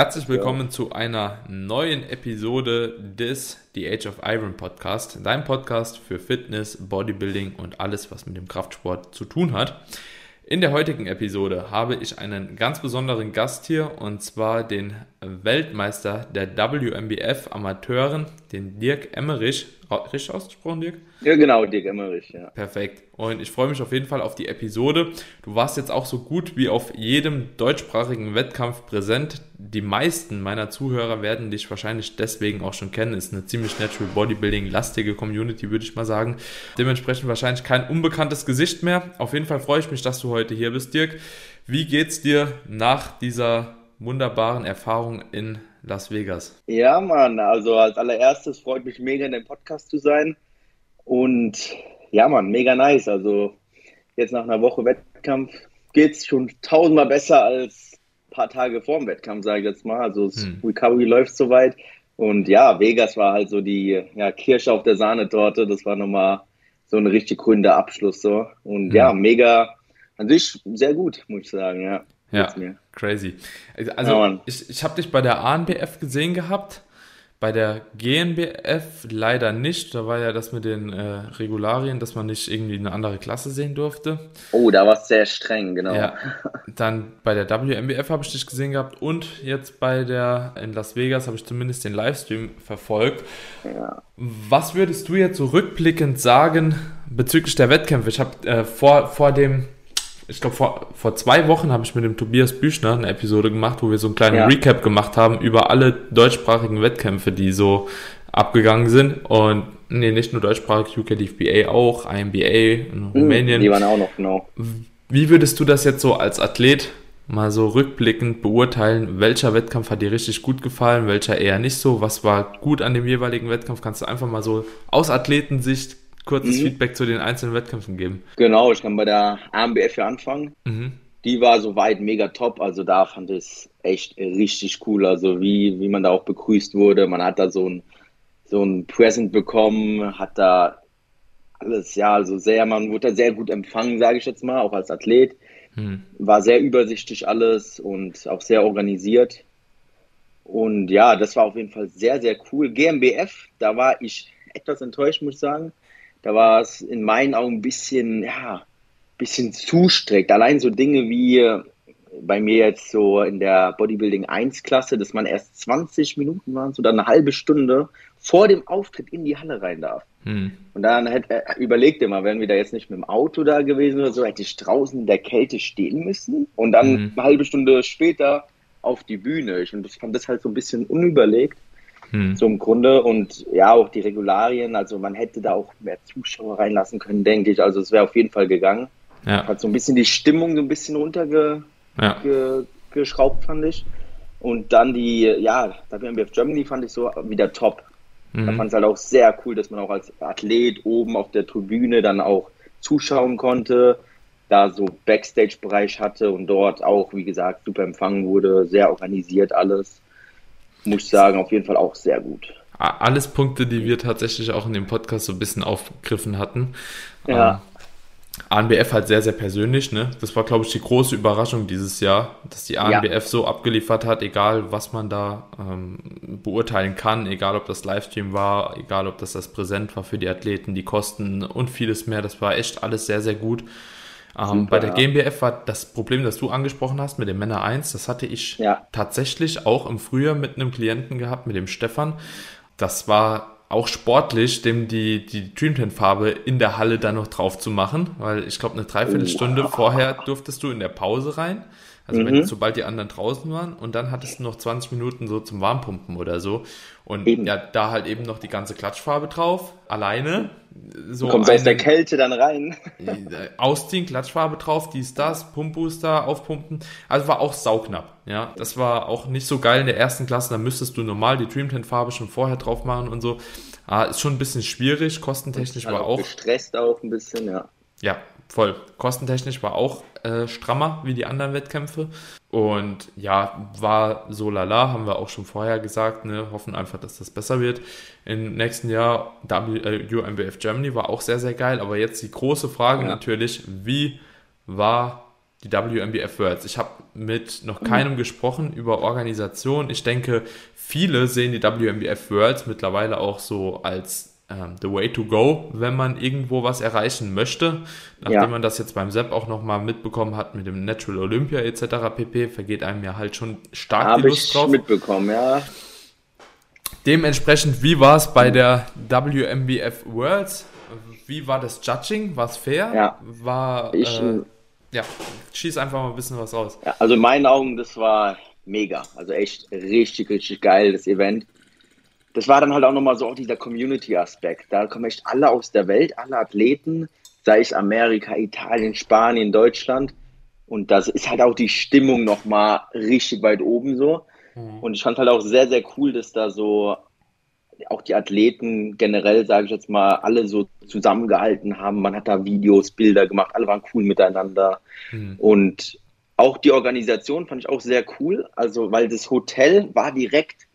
Herzlich willkommen ja. zu einer neuen Episode des The Age of Iron Podcast, dein Podcast für Fitness, Bodybuilding und alles, was mit dem Kraftsport zu tun hat. In der heutigen Episode habe ich einen ganz besonderen Gast hier und zwar den Weltmeister der WMBF Amateuren, den Dirk Emmerich. Richtig ausgesprochen, Dirk? Ja, genau, Dirk Emmerich, ja. Perfekt. Und ich freue mich auf jeden Fall auf die Episode. Du warst jetzt auch so gut wie auf jedem deutschsprachigen Wettkampf präsent. Die meisten meiner Zuhörer werden dich wahrscheinlich deswegen auch schon kennen. Ist eine ziemlich Natural Bodybuilding-lastige Community, würde ich mal sagen. Dementsprechend wahrscheinlich kein unbekanntes Gesicht mehr. Auf jeden Fall freue ich mich, dass du heute hier bist, Dirk. Wie geht's dir nach dieser wunderbaren Erfahrung in Las Vegas? Ja, Mann, also als allererstes freut mich mega in dem Podcast zu sein. Und ja, Mann, mega nice. Also jetzt nach einer Woche Wettkampf geht es schon tausendmal besser als ein paar Tage vor dem Wettkampf, sage ich jetzt mal. Also das hm. Recovery läuft soweit. Und ja, Vegas war halt so die ja, Kirsche auf der Sahnetorte. Das war nochmal so ein richtig grüner Abschluss. So. Und hm. ja, mega, an sich sehr gut, muss ich sagen, ja. Ja, crazy. Also ja, ich, ich habe dich bei der ANBF gesehen gehabt, bei der GNBF leider nicht. Da war ja das mit den äh, Regularien, dass man nicht irgendwie eine andere Klasse sehen durfte. Oh, da war es sehr streng, genau. Ja. Dann bei der WMBF habe ich dich gesehen gehabt und jetzt bei der in Las Vegas habe ich zumindest den Livestream verfolgt. Ja. Was würdest du jetzt so rückblickend sagen bezüglich der Wettkämpfe? Ich habe äh, vor, vor dem ich glaube, vor, vor zwei Wochen habe ich mit dem Tobias Büchner eine Episode gemacht, wo wir so einen kleinen ja. Recap gemacht haben über alle deutschsprachigen Wettkämpfe, die so abgegangen sind. Und nee, nicht nur deutschsprachig, UKDFBA auch, IMBA in hm, Rumänien. Die waren auch noch, genau. Wie würdest du das jetzt so als Athlet mal so rückblickend beurteilen, welcher Wettkampf hat dir richtig gut gefallen, welcher eher nicht so, was war gut an dem jeweiligen Wettkampf? Kannst du einfach mal so aus Athletensicht kurzes mhm. Feedback zu den einzelnen Wettkämpfen geben? Genau, ich kann bei der AMBF hier anfangen. Mhm. Die war soweit mega top. Also da fand ich es echt richtig cool. Also wie, wie man da auch begrüßt wurde. Man hat da so ein, so ein Present bekommen, hat da alles, ja, also sehr, man wurde da sehr gut empfangen, sage ich jetzt mal, auch als Athlet. Mhm. War sehr übersichtlich alles und auch sehr organisiert. Und ja, das war auf jeden Fall sehr, sehr cool. GmbF, da war ich etwas enttäuscht, muss ich sagen. Da war es in meinen Augen ein bisschen, ja, bisschen zu strikt. Allein so Dinge wie äh, bei mir jetzt so in der Bodybuilding 1 Klasse, dass man erst 20 Minuten waren, so dann eine halbe Stunde vor dem Auftritt in die Halle rein darf. Hm. Und dann hätte, äh, überlegt immer, wären wir da jetzt nicht mit dem Auto da gewesen oder so, hätte ich draußen in der Kälte stehen müssen und dann hm. eine halbe Stunde später auf die Bühne. Ich fand das halt so ein bisschen unüberlegt. Hm. So im Grunde und ja, auch die Regularien, also man hätte da auch mehr Zuschauer reinlassen können, denke ich. Also es wäre auf jeden Fall gegangen. Ja. Hat so ein bisschen die Stimmung so ein bisschen runtergeschraubt, ja. fand ich. Und dann die, ja, WMBF Germany fand ich so wieder top. Mhm. Da fand es halt auch sehr cool, dass man auch als Athlet oben auf der Tribüne dann auch zuschauen konnte, da so Backstage-Bereich hatte und dort auch, wie gesagt, super empfangen wurde, sehr organisiert alles muss ich sagen, auf jeden Fall auch sehr gut. Alles Punkte, die wir tatsächlich auch in dem Podcast so ein bisschen aufgegriffen hatten. Ja. Ähm, ANBF halt sehr, sehr persönlich, ne? Das war, glaube ich, die große Überraschung dieses Jahr, dass die ANBF ja. so abgeliefert hat, egal was man da ähm, beurteilen kann, egal ob das Livestream war, egal ob das das Präsent war für die Athleten, die Kosten und vieles mehr. Das war echt alles sehr, sehr gut. Ähm, bei der GmbF war das Problem, das du angesprochen hast mit dem Männer 1, das hatte ich ja. tatsächlich auch im Frühjahr mit einem Klienten gehabt, mit dem Stefan. Das war auch sportlich, dem die, die Dreamtent-Farbe in der Halle dann noch drauf zu machen, weil ich glaube, eine Dreiviertelstunde oh. vorher durftest du in der Pause rein. Also mhm. wenn sobald die anderen draußen waren und dann hattest du noch 20 Minuten so zum Warmpumpen oder so. Und eben. ja, da halt eben noch die ganze Klatschfarbe drauf, alleine. So du kommst aus der Kälte dann rein. Ausziehen, Klatschfarbe drauf, dies, das, Pumpbooster, aufpumpen. Also war auch sauknapp. Ja, das war auch nicht so geil in der ersten Klasse. Da müsstest du normal die Dream Farbe schon vorher drauf machen und so. Ah, ist schon ein bisschen schwierig, kostentechnisch also war auch. Gestresst auch ein bisschen, ja. Ja, voll. Kostentechnisch war auch äh, strammer wie die anderen Wettkämpfe. Und ja, war so lala, haben wir auch schon vorher gesagt. Ne? Hoffen einfach, dass das besser wird. Im nächsten Jahr w, äh, UMBF Germany war auch sehr, sehr geil. Aber jetzt die große Frage ja. natürlich, wie war die WMBF Worlds. Ich habe mit noch keinem mhm. gesprochen über Organisation. Ich denke, viele sehen die WMBF Worlds mittlerweile auch so als ähm, the way to go, wenn man irgendwo was erreichen möchte. Nachdem ja. man das jetzt beim Sepp auch nochmal mitbekommen hat mit dem Natural Olympia etc. pp, vergeht einem ja halt schon stark Hab die Lust ich drauf. mitbekommen, ja. Dementsprechend, wie war es bei der WMBF Worlds? Wie war das Judging? War es fair? Ja. War, ich, äh, ja, schieß einfach mal ein bisschen was raus. Ja, also in meinen Augen, das war mega. Also echt richtig, richtig geil, das Event. Das war dann halt auch nochmal so auch dieser Community-Aspekt. Da kommen echt alle aus der Welt, alle Athleten, sei es Amerika, Italien, Spanien, Deutschland. Und das ist halt auch die Stimmung nochmal richtig weit oben so. Mhm. Und ich fand halt auch sehr, sehr cool, dass da so auch die Athleten generell, sage ich jetzt mal, alle so zusammengehalten haben. Man hat da Videos, Bilder gemacht, alle waren cool miteinander. Mhm. Und auch die Organisation fand ich auch sehr cool, also weil das Hotel war direkt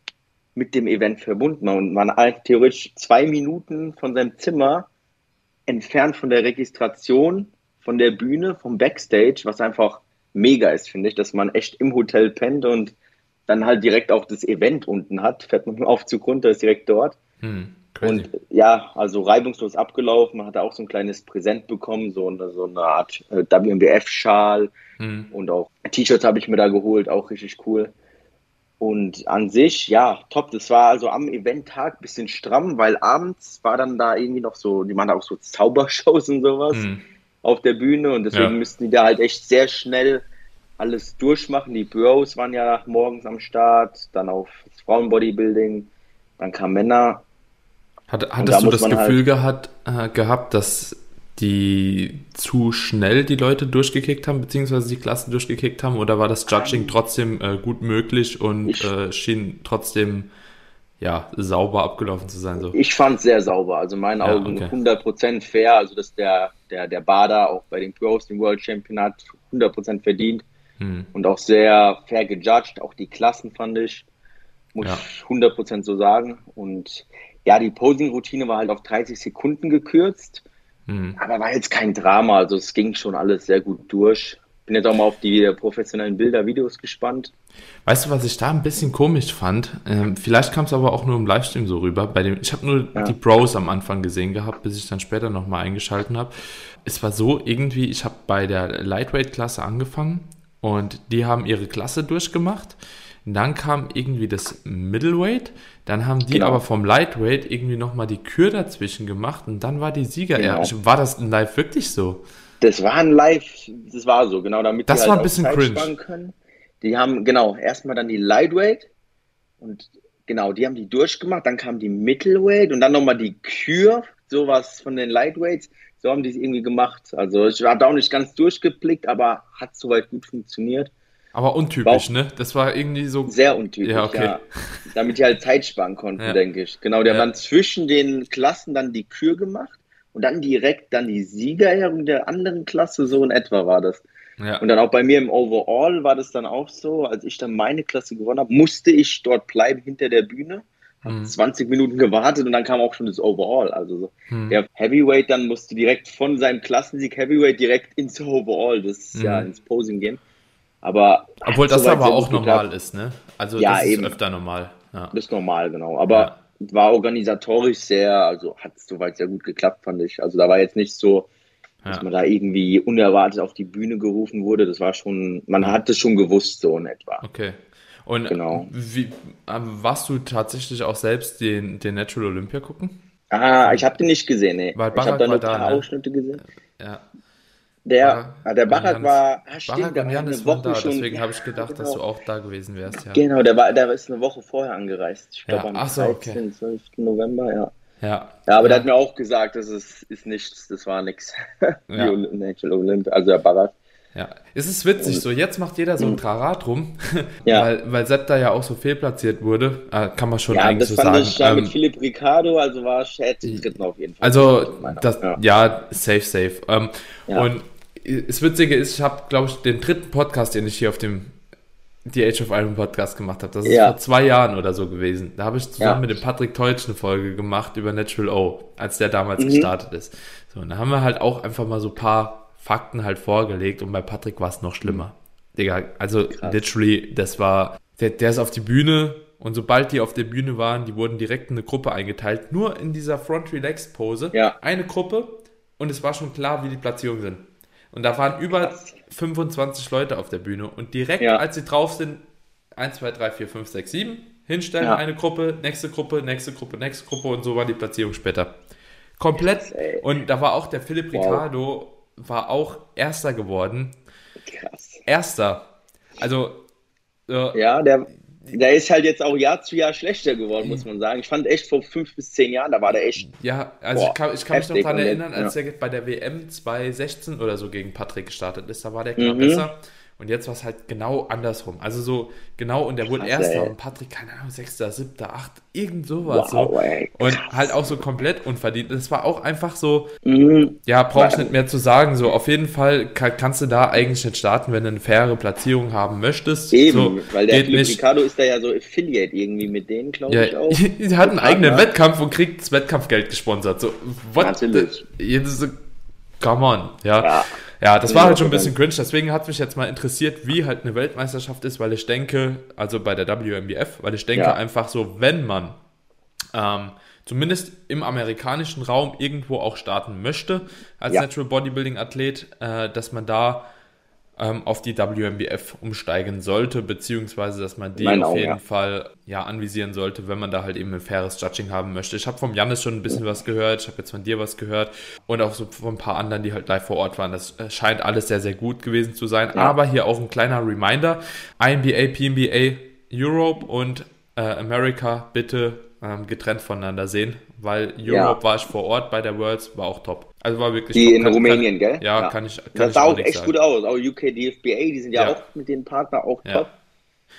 mit dem Event verbunden und man theoretisch zwei Minuten von seinem Zimmer entfernt von der Registration, von der Bühne, vom Backstage, was einfach mega ist, finde ich, dass man echt im Hotel pennt und dann halt direkt auch das Event unten hat, fährt man auf Zug runter, ist direkt dort. Hm, und ja, also reibungslos abgelaufen, man hat auch so ein kleines Präsent bekommen, so eine, so eine Art äh, WMBF-Schal hm. und auch T-Shirts habe ich mir da geholt, auch richtig cool. Und an sich, ja, top. Das war also am Eventtag ein bisschen stramm, weil abends war dann da irgendwie noch so, die machen auch so Zaubershows und sowas hm. auf der Bühne und deswegen ja. müssten die da halt echt sehr schnell alles durchmachen. Die Bros waren ja morgens am Start, dann auf Frauenbodybuilding, dann kamen Männer. Hat, hattest du das Gefühl halt gehabt, äh, gehabt, dass die zu schnell die Leute durchgekickt haben, beziehungsweise die Klasse durchgekickt haben, oder war das Judging trotzdem äh, gut möglich und ich, äh, schien trotzdem ja, sauber abgelaufen zu sein? So? Ich fand es sehr sauber, also in meinen ja, Augen okay. 100% fair, also dass der, der, der Bader auch bei den Pros den World Champion hat, 100% verdient hm. und auch sehr fair gejudged. Auch die Klassen fand ich, muss ja. ich 100% so sagen. Und ja, die Posing-Routine war halt auf 30 Sekunden gekürzt, hm. aber war jetzt kein Drama. Also es ging schon alles sehr gut durch. Bin jetzt auch mal auf die professionellen Bilder, Videos gespannt. Weißt du, was ich da ein bisschen komisch fand? Ähm, vielleicht kam es aber auch nur im Livestream so rüber. Bei dem, ich habe nur ja. die Bros am Anfang gesehen gehabt, bis ich dann später nochmal eingeschalten habe. Es war so irgendwie, ich habe bei der Lightweight-Klasse angefangen und die haben ihre Klasse durchgemacht. Dann kam irgendwie das Middleweight. Dann haben die genau. aber vom Lightweight irgendwie nochmal die Kür dazwischen gemacht und dann war die Sieger. Genau. War das in Live wirklich so? Das war ein Live, das war so, genau, damit das die war halt ein bisschen cringe. können. Die haben, genau, erstmal dann die Lightweight und genau, die haben die durchgemacht, dann kam die Middleweight und dann nochmal die Kür, sowas von den Lightweights. So haben die es irgendwie gemacht. Also ich war da auch nicht ganz durchgeblickt, aber hat soweit gut funktioniert. Aber untypisch, ne? Das war irgendwie so. Sehr untypisch, ja. Okay. ja. Damit die halt Zeit sparen konnten, ja. denke ich. Genau, der ja. zwischen den Klassen dann die Kür gemacht und dann direkt dann die Siegerehrung der anderen Klasse, so in etwa war das. Ja. Und dann auch bei mir im Overall war das dann auch so, als ich dann meine Klasse gewonnen habe, musste ich dort bleiben hinter der Bühne hm. 20 Minuten gewartet und dann kam auch schon das Overall. Also so. hm. der Heavyweight dann musste direkt von seinem Klassensieg Heavyweight direkt ins Overall, das ist hm. ja ins Posing gehen. Aber obwohl das aber auch normal ist, ne? Also ja, das ist eben. öfter normal. Ja. Das ist normal, genau. Aber ja. war organisatorisch sehr, also hat es soweit sehr gut geklappt, fand ich. Also da war jetzt nicht so, dass ja. man da irgendwie unerwartet auf die Bühne gerufen wurde. Das war schon, man hat es schon gewusst, so in etwa. Okay. Und genau. wie, ähm, warst du tatsächlich auch selbst den, den Natural Olympia gucken? Ah, ich habe den nicht gesehen, nee. Weil ich habe da nur ein paar ne? Ausschnitte gesehen. Ja. Der, ah, der Barak war, ah, stimmt, Barak der eine Woche da, schon. Deswegen habe ich gedacht, genau. dass du auch da gewesen wärst. Ja. Genau, der war, der ist eine Woche vorher angereist. Ich glaube ja. am so, 13, okay. 12. November, ja. Ja. Ja, aber der hat mir auch gesagt, das ist, ist nichts, das war nichts. Ja. Natural Olympia, also der Barak. Ja, es ist witzig, so jetzt macht jeder so ein Trara drum, ja. weil, weil Sepp da ja auch so fehlplatziert wurde, äh, kann man schon ja, eigentlich so sagen. Ja, das fand ich ähm, mit Philipp Ricardo, also war Chat dritten auf jeden Fall. Also, das, ja. ja. safe, safe. Ähm, und das Witzige ist, ich habe, glaube ich, den dritten Podcast, den ich hier auf dem die Age of Iron Podcast gemacht habe. Das ist ja. vor zwei Jahren oder so gewesen. Da habe ich zusammen ja. mit dem Patrick Teutsch eine Folge gemacht über Natural O, als der damals mhm. gestartet ist. So, und da haben wir halt auch einfach mal so ein paar Fakten halt vorgelegt und bei Patrick war es noch schlimmer. Digga, also Krass. literally, das war, der, der ist auf die Bühne und sobald die auf der Bühne waren, die wurden direkt in eine Gruppe eingeteilt, nur in dieser Front Relax Pose, ja. eine Gruppe und es war schon klar, wie die Platzierungen sind. Und da waren über 25 Leute auf der Bühne und direkt ja. als sie drauf sind, 1, 2, 3, 4, 5, 6, 7, hinstellen, ja. eine Gruppe, nächste Gruppe, nächste Gruppe, nächste Gruppe und so war die Platzierung später. Komplett. Krass, und da war auch der Philipp wow. Ricardo, war auch Erster geworden. Krass. Erster. Also. Äh, ja, der, der ist halt jetzt auch Jahr zu Jahr schlechter geworden, muss man sagen. Ich fand echt vor fünf bis zehn Jahren, da war der echt. Ja, also boah, ich kann, ich kann mich noch daran erinnern, als ja. er bei der WM 2016 oder so gegen Patrick gestartet ist, da war der klar mhm. besser. Und jetzt war es halt genau andersrum. Also so genau, und der wurde Erster und Patrick, keine Ahnung, Sechster, Siebter, Acht, irgend sowas. Wow, so. Ey, und halt auch so komplett unverdient. Das war auch einfach so, mhm. ja, brauche ich nicht mehr zu sagen. So, auf jeden Fall kann, kannst du da eigentlich nicht starten, wenn du eine faire Platzierung haben möchtest. Eben, so, weil der Philipp Ricardo ist da ja so Affiliate irgendwie mit denen, glaube ja, ich auch. Die hat einen eigenen Wettkampf und kriegt das Wettkampfgeld gesponsert. So, what? Natürlich. The, come on, ja. ja. Ja, das war halt schon ein bisschen cringe, deswegen hat mich jetzt mal interessiert, wie halt eine Weltmeisterschaft ist, weil ich denke, also bei der WMBF, weil ich denke ja. einfach so, wenn man ähm, zumindest im amerikanischen Raum irgendwo auch starten möchte als ja. Natural Bodybuilding Athlet, äh, dass man da ähm, auf die WMBF umsteigen sollte, beziehungsweise dass man die Meine auf auch, jeden ja. Fall ja anvisieren sollte, wenn man da halt eben ein faires Judging haben möchte. Ich habe vom Janis schon ein bisschen was gehört, ich habe jetzt von dir was gehört und auch so von ein paar anderen, die halt live vor Ort waren. Das äh, scheint alles sehr, sehr gut gewesen zu sein. Ja. Aber hier auch ein kleiner Reminder: INBA, PNBA, Europe und äh, America bitte ähm, getrennt voneinander sehen, weil Europe ja. war ich vor Ort bei der Worlds, war auch top. Also war wirklich Die top. in kann, Rumänien, kann, gell? Ja, ja, kann ich. Kann das sah auch echt sagen. gut aus. Auch UK DFBA, die sind ja, ja. auch mit den Partner auch top.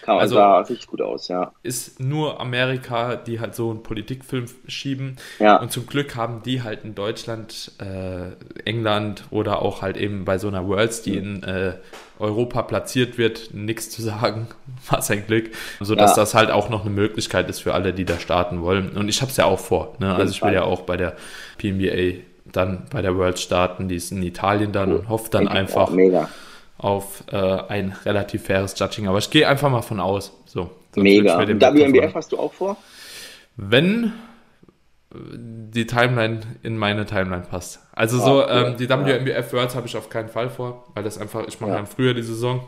Kam, also sah richtig gut aus, ja. Ist nur Amerika, die halt so einen Politikfilm schieben. Ja. Und zum Glück haben die halt in Deutschland, äh, England oder auch halt eben bei so einer Worlds, die mhm. in äh, Europa platziert wird, nichts zu sagen. Was ein Glück. Sodass ja. das halt auch noch eine Möglichkeit ist für alle, die da starten wollen. Und ich habe es ja auch vor. Ne? Also ich will ja auch bei der PNBA dann bei der World starten, die ist in Italien dann cool. und hoffe dann einfach. Mega auf äh, ein relativ faires Judging. Aber ich gehe einfach mal von aus. So, Mega. WMBF hast du auch vor? Wenn die Timeline in meine Timeline passt. Also so, oh, ähm, die WMBF Worlds habe ich auf keinen Fall vor, weil das einfach, ich mache ja. im Frühjahr die Saison.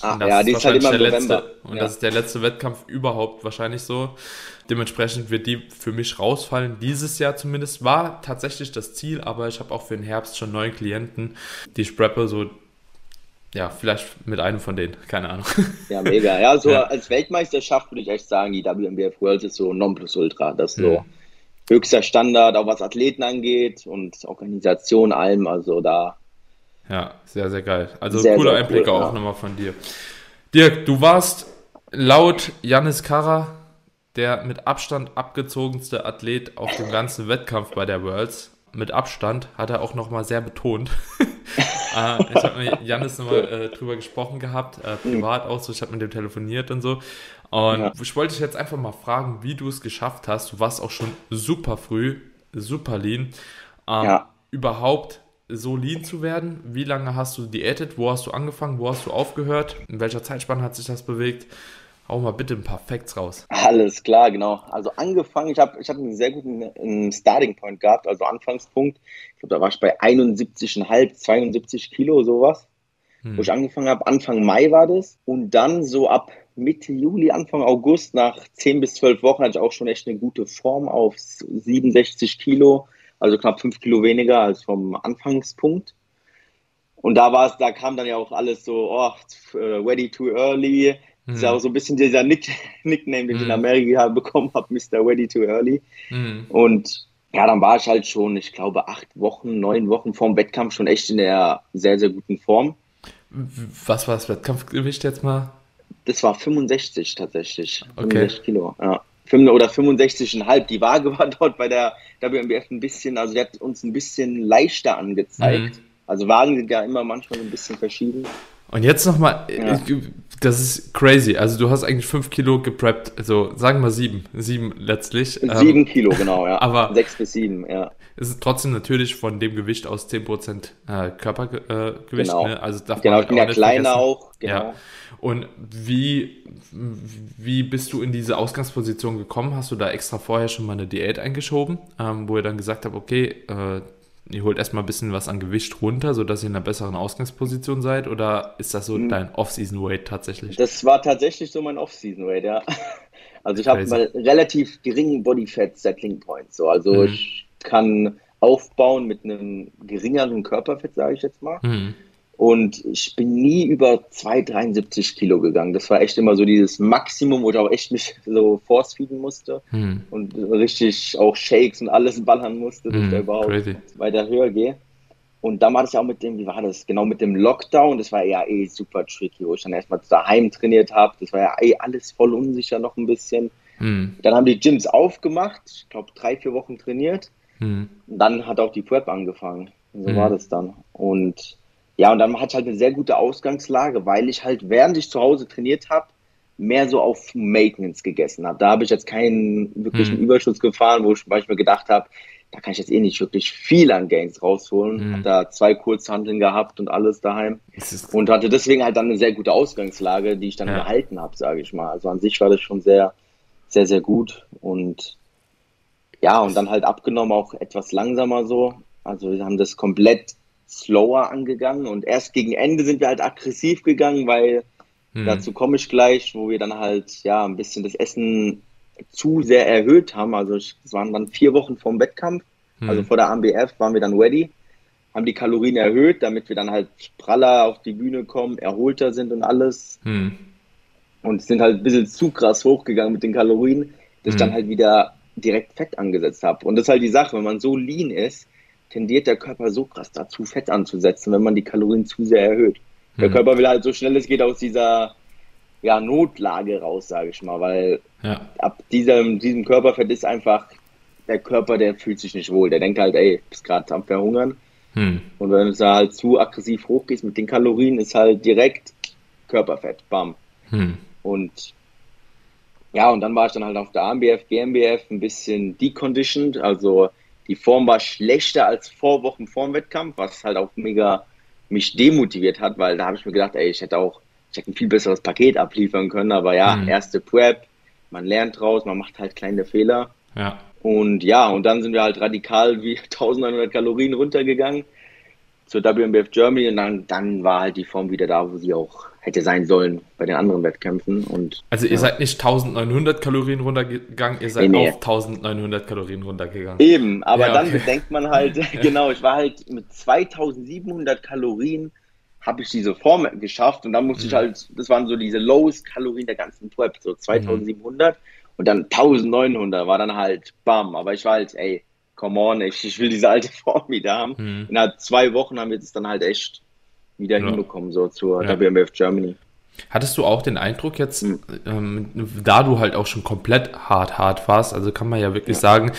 Ah, und das ja, ist die ist halt immer der letzte. Und ja. das ist der letzte Wettkampf überhaupt wahrscheinlich so. Dementsprechend wird die für mich rausfallen. Dieses Jahr zumindest war tatsächlich das Ziel, aber ich habe auch für den Herbst schon neue Klienten, die ich preppe, so ja, vielleicht mit einem von denen, keine Ahnung. Ja, mega. Ja, so ja. als Weltmeisterschaft würde ich echt sagen, die WMBF World ist so Nonplusultra. Das ist so mhm. höchster Standard, auch was Athleten angeht und Organisation, allem. Also da. Ja, sehr, sehr geil. Also sehr, cooler Einblick cool, auch ja. nochmal von dir. Dirk, du warst laut Janis Kara der mit Abstand abgezogenste Athlet auf dem ganzen Wettkampf bei der Worlds. Mit Abstand hat er auch nochmal sehr betont. äh, ich habe mit Janis nochmal äh, drüber gesprochen gehabt, äh, privat auch so, ich habe mit dem telefoniert und so. Und ja. ich wollte dich jetzt einfach mal fragen, wie du es geschafft hast. Du warst auch schon super früh, super lean. Ähm, ja. Überhaupt so lean zu werden? Wie lange hast du diätet? Wo hast du angefangen? Wo hast du aufgehört? In welcher Zeitspanne hat sich das bewegt? Hau mal bitte ein paar Facts raus. Alles klar, genau. Also angefangen, ich habe ich hab einen sehr guten einen Starting Point gehabt, also Anfangspunkt. Ich glaube, da war ich bei 71,5, 72 Kilo, sowas. Hm. Wo ich angefangen habe, Anfang Mai war das. Und dann so ab Mitte Juli, Anfang August, nach 10 bis 12 Wochen, hatte ich auch schon echt eine gute Form auf 67 Kilo, also knapp 5 Kilo weniger als vom Anfangspunkt. Und da war es, da kam dann ja auch alles so, oh, ready too early, das ist ja auch so ein bisschen dieser Nick Nickname, den ich in mhm. Amerika bekommen habe, Mr. Ready Too Early. Mhm. Und ja, dann war ich halt schon, ich glaube, acht Wochen, neun Wochen vorm Wettkampf schon echt in der sehr, sehr guten Form. Was war das Wettkampfgewicht jetzt mal? Das war 65 tatsächlich. Okay. 65 Kilo, ja. Oder 65,5. Die Waage war dort bei der WMBF ein bisschen, also die hat uns ein bisschen leichter angezeigt. Mhm. Also Wagen sind ja immer manchmal ein bisschen verschieden. Und jetzt nochmal, ja. das ist crazy. Also du hast eigentlich fünf Kilo gepreppt, also sagen wir sieben, sieben letztlich. Sieben ähm, Kilo, genau, ja. Aber sechs bis sieben, ja. Es ist trotzdem natürlich von dem Gewicht aus 10% äh, Körpergewicht. Äh, genau. Ne? Also darf genau, man ich bin ja kleiner auch. Genau. Ja. Und wie, wie bist du in diese Ausgangsposition gekommen? Hast du da extra vorher schon mal eine Diät eingeschoben, ähm, wo ihr dann gesagt habt, okay, äh, ihr holt erstmal ein bisschen was an Gewicht runter, sodass ihr in einer besseren Ausgangsposition seid? Oder ist das so hm. dein Off-Season-Weight tatsächlich? Das war tatsächlich so mein Off-Season-Weight, ja. Also ich habe mal relativ geringen Body-Fat-Settling-Point. So. Also mhm. ich kann aufbauen mit einem geringeren Körperfett, sage ich jetzt mal. Mhm. Und ich bin nie über 2,73 Kilo gegangen. Das war echt immer so dieses Maximum, wo ich auch echt mich so force feeden musste hm. und richtig auch Shakes und alles ballern musste, dass hm, ich da überhaupt crazy. weiter höher gehe. Und dann war das ja auch mit dem, wie war das? Genau mit dem Lockdown, das war ja eh super tricky, wo ich dann erstmal daheim trainiert habe. Das war ja eh alles voll unsicher noch ein bisschen. Hm. Dann haben die Gyms aufgemacht, ich glaube drei, vier Wochen trainiert. Hm. Und dann hat auch die Prep angefangen. Und so hm. war das dann. Und ja, und dann hatte ich halt eine sehr gute Ausgangslage, weil ich halt, während ich zu Hause trainiert habe, mehr so auf Maintenance gegessen habe. Da habe ich jetzt keinen wirklichen hm. Überschuss gefahren, wo ich, mir gedacht habe, da kann ich jetzt eh nicht wirklich viel an Gains rausholen. Hm. Habe da zwei Kurzhandeln gehabt und alles daheim. Und hatte deswegen halt dann eine sehr gute Ausgangslage, die ich dann ja. gehalten habe, sage ich mal. Also an sich war das schon sehr, sehr, sehr gut. Und ja, und dann halt abgenommen auch etwas langsamer so. Also wir haben das komplett slower angegangen und erst gegen Ende sind wir halt aggressiv gegangen, weil hm. dazu komme ich gleich, wo wir dann halt ja ein bisschen das Essen zu sehr erhöht haben. Also es waren dann vier Wochen vorm Wettkampf, hm. also vor der AMBF waren wir dann ready, haben die Kalorien erhöht, damit wir dann halt praller auf die Bühne kommen, erholter sind und alles. Hm. Und sind halt ein bisschen zu krass hochgegangen mit den Kalorien, dass ich dann hm. halt wieder direkt Fett angesetzt habe. Und das ist halt die Sache, wenn man so lean ist, tendiert der Körper so krass dazu, Fett anzusetzen, wenn man die Kalorien zu sehr erhöht. Der mhm. Körper will halt so schnell es geht aus dieser ja, Notlage raus, sage ich mal, weil ja. ab diesem, diesem Körperfett ist einfach der Körper, der fühlt sich nicht wohl. Der denkt halt, ey, bist gerade am Verhungern. Hm. Und wenn du da halt zu aggressiv hochgehst mit den Kalorien, ist halt direkt Körperfett, bam. Hm. Und ja, und dann war ich dann halt auf der AMBF, GmbF ein bisschen deconditioned, also die Form war schlechter als vor Wochen vor dem Wettkampf, was halt auch mega mich demotiviert hat, weil da habe ich mir gedacht, ey, ich hätte auch ich hätte ein viel besseres Paket abliefern können, aber ja, mhm. erste Prep, man lernt draus, man macht halt kleine Fehler. Ja. Und ja, und dann sind wir halt radikal wie 1900 Kalorien runtergegangen zur WMBF Germany und dann, dann war halt die Form wieder da, wo sie auch hätte sein sollen bei den anderen Wettkämpfen. Und, also ihr ja. seid nicht 1900 Kalorien runtergegangen, ihr seid nee, nee. auf 1900 Kalorien runtergegangen. Eben, aber ja, dann okay. bedenkt man halt, genau, ich war halt mit 2700 Kalorien habe ich diese Form geschafft und dann musste mhm. ich halt, das waren so diese lowest Kalorien der ganzen Prep, so 2700 mhm. und dann 1900 war dann halt bam, aber ich war halt, ey, come on, ich, ich will diese alte Form wieder haben. Mhm. Innerhalb zwei Wochen haben wir das dann halt echt wieder ja. hinbekommen, so zur ja. WMF Germany. Hattest du auch den Eindruck jetzt, mhm. ähm, da du halt auch schon komplett hart, hart warst, also kann man ja wirklich ja. sagen,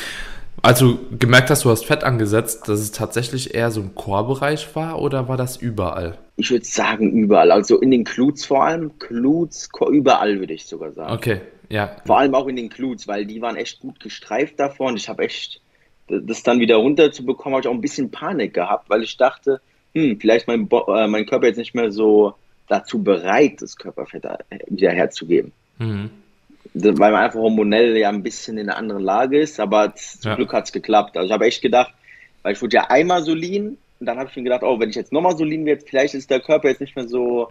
als du gemerkt hast, du hast Fett angesetzt, dass es tatsächlich eher so ein Core-Bereich war oder war das überall? Ich würde sagen überall, also in den Cluts vor allem, Cluts, überall würde ich sogar sagen. Okay, ja. Vor allem auch in den Cluts, weil die waren echt gut gestreift davor und ich habe echt das dann wieder runterzubekommen, habe ich auch ein bisschen Panik gehabt, weil ich dachte, hm, vielleicht mein, äh, mein Körper jetzt nicht mehr so dazu bereit, das Körperfett wieder herzugeben. Mhm. Weil man einfach hormonell ja ein bisschen in einer anderen Lage ist, aber zum ja. Glück hat es geklappt. Also ich habe echt gedacht, weil ich wurde ja einmal so lean und dann habe ich mir gedacht, oh, wenn ich jetzt nochmal so lean werde, vielleicht ist der Körper jetzt nicht mehr so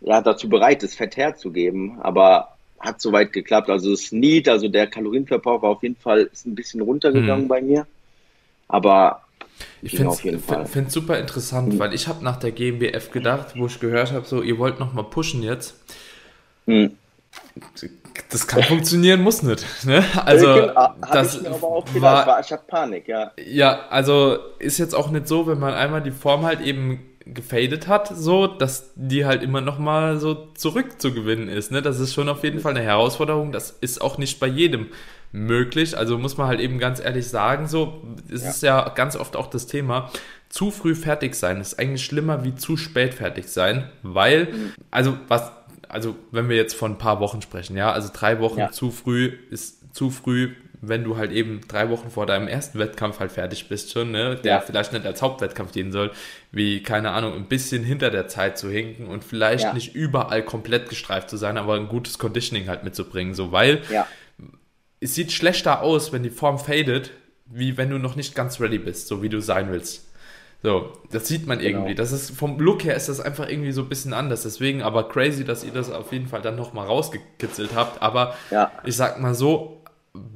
ja, dazu bereit, das Fett herzugeben. Aber hat soweit geklappt. Also das Need, also der Kalorienverbrauch war auf jeden Fall ist ein bisschen runtergegangen hm. bei mir. Aber ich finde es super interessant, mhm. weil ich habe nach der GmbF gedacht, wo ich gehört habe, so ihr wollt noch mal pushen jetzt. Mhm. Das kann funktionieren, muss nicht. Ne? Also genau, das ich aber auch gedacht, war, ich habe Panik, ja. Ja, also ist jetzt auch nicht so, wenn man einmal die Form halt eben gefadet hat, so, dass die halt immer noch mal so zurückzugewinnen ist. Ne? Das ist schon auf jeden Fall eine Herausforderung. Das ist auch nicht bei jedem möglich. Also muss man halt eben ganz ehrlich sagen, so, es ja. ist ja ganz oft auch das Thema, zu früh fertig sein ist eigentlich schlimmer wie zu spät fertig sein, weil, mhm. also was, also wenn wir jetzt von ein paar Wochen sprechen, ja, also drei Wochen ja. zu früh ist zu früh, wenn du halt eben drei Wochen vor deinem ersten Wettkampf halt fertig bist schon, ne, der ja. vielleicht nicht als Hauptwettkampf dienen soll, wie, keine Ahnung, ein bisschen hinter der Zeit zu hinken und vielleicht ja. nicht überall komplett gestreift zu sein, aber ein gutes Conditioning halt mitzubringen, so, weil ja. Es sieht schlechter aus, wenn die Form fadet, wie wenn du noch nicht ganz ready bist, so wie du sein willst. So, das sieht man irgendwie. Genau. Das ist vom Look her ist das einfach irgendwie so ein bisschen anders. Deswegen aber crazy, dass ihr das auf jeden Fall dann nochmal rausgekitzelt habt. Aber ja. ich sag mal so,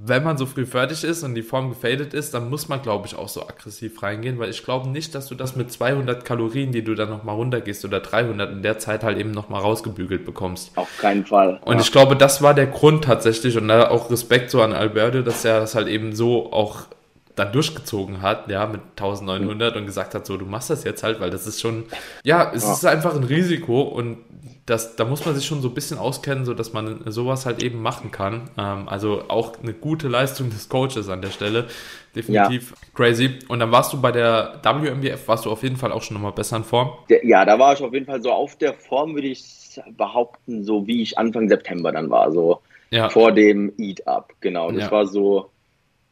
wenn man so früh fertig ist und die Form gefadet ist, dann muss man, glaube ich, auch so aggressiv reingehen, weil ich glaube nicht, dass du das mit 200 Kalorien, die du dann nochmal runtergehst oder 300 in der Zeit halt eben nochmal rausgebügelt bekommst. Auf keinen Fall. Und ja. ich glaube, das war der Grund tatsächlich und da auch Respekt so an Alberto, dass er das halt eben so auch dann durchgezogen hat, ja, mit 1900 und gesagt hat, so, du machst das jetzt halt, weil das ist schon, ja, es ja. ist einfach ein Risiko und das, da muss man sich schon so ein bisschen auskennen, so dass man sowas halt eben machen kann. Ähm, also auch eine gute Leistung des Coaches an der Stelle. Definitiv ja. crazy. Und dann warst du bei der WMBF, warst du auf jeden Fall auch schon nochmal besser in Form? Ja, da war ich auf jeden Fall so auf der Form, würde ich behaupten, so wie ich Anfang September dann war, so ja. vor dem Eat Up, genau. Das ja. war so,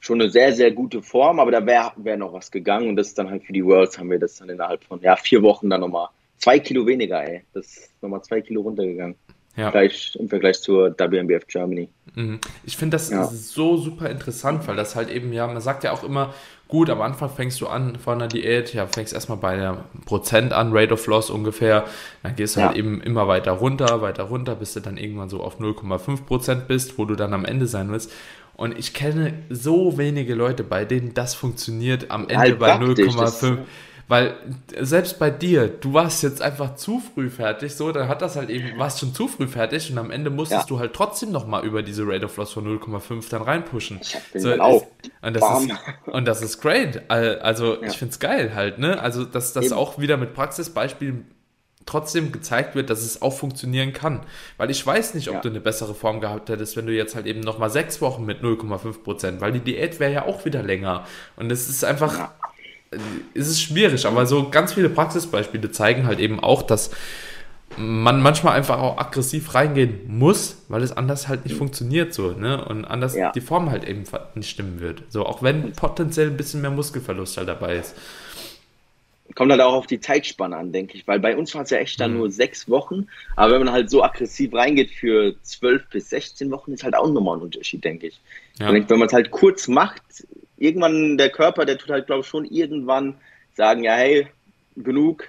schon eine sehr, sehr gute Form, aber da wäre wär noch was gegangen und das ist dann halt für die Worlds haben wir das dann innerhalb von ja, vier Wochen dann nochmal zwei Kilo weniger, ey. Das ist nochmal zwei Kilo runtergegangen. Ja. Gleich im Vergleich zur WMBF Germany. Mhm. Ich finde das ja. so super interessant, weil das halt eben, ja, man sagt ja auch immer, gut, am Anfang fängst du an von einer Diät, ja, fängst erstmal bei der Prozent an, Rate of Loss ungefähr, dann gehst du halt ja. halt eben immer weiter runter, weiter runter, bis du dann irgendwann so auf 0,5 Prozent bist, wo du dann am Ende sein willst. Und ich kenne so wenige Leute, bei denen das funktioniert am Ende halt bei 0,5. Weil selbst bei dir, du warst jetzt einfach zu früh fertig, so, dann hat das halt eben, warst schon zu früh fertig und am Ende musstest ja. du halt trotzdem nochmal über diese Rate of Loss von 0,5 dann reinpushen. Ich hab den so, auch. Und das, ist, und das ist great. Also ja. ich find's geil halt, ne? Also dass das auch wieder mit Praxisbeispielen trotzdem gezeigt wird, dass es auch funktionieren kann. Weil ich weiß nicht, ob ja. du eine bessere Form gehabt hättest, wenn du jetzt halt eben nochmal sechs Wochen mit 0,5 Prozent, weil die Diät wäre ja auch wieder länger. Und es ist einfach, ja. Es ist schwierig, aber so ganz viele Praxisbeispiele zeigen halt eben auch, dass man manchmal einfach auch aggressiv reingehen muss, weil es anders halt nicht funktioniert so, ne? Und anders ja. die Form halt eben nicht stimmen wird. So, auch wenn potenziell ein bisschen mehr Muskelverlust halt dabei ist kommt halt auch auf die Zeitspanne an, denke ich, weil bei uns war es ja echt dann mhm. nur sechs Wochen, aber wenn man halt so aggressiv reingeht für zwölf bis 16 Wochen, ist halt auch nochmal ein Unterschied, denke ich. Ja. wenn man es halt kurz macht, irgendwann der Körper, der tut halt, glaube ich, schon irgendwann sagen, ja, hey, genug.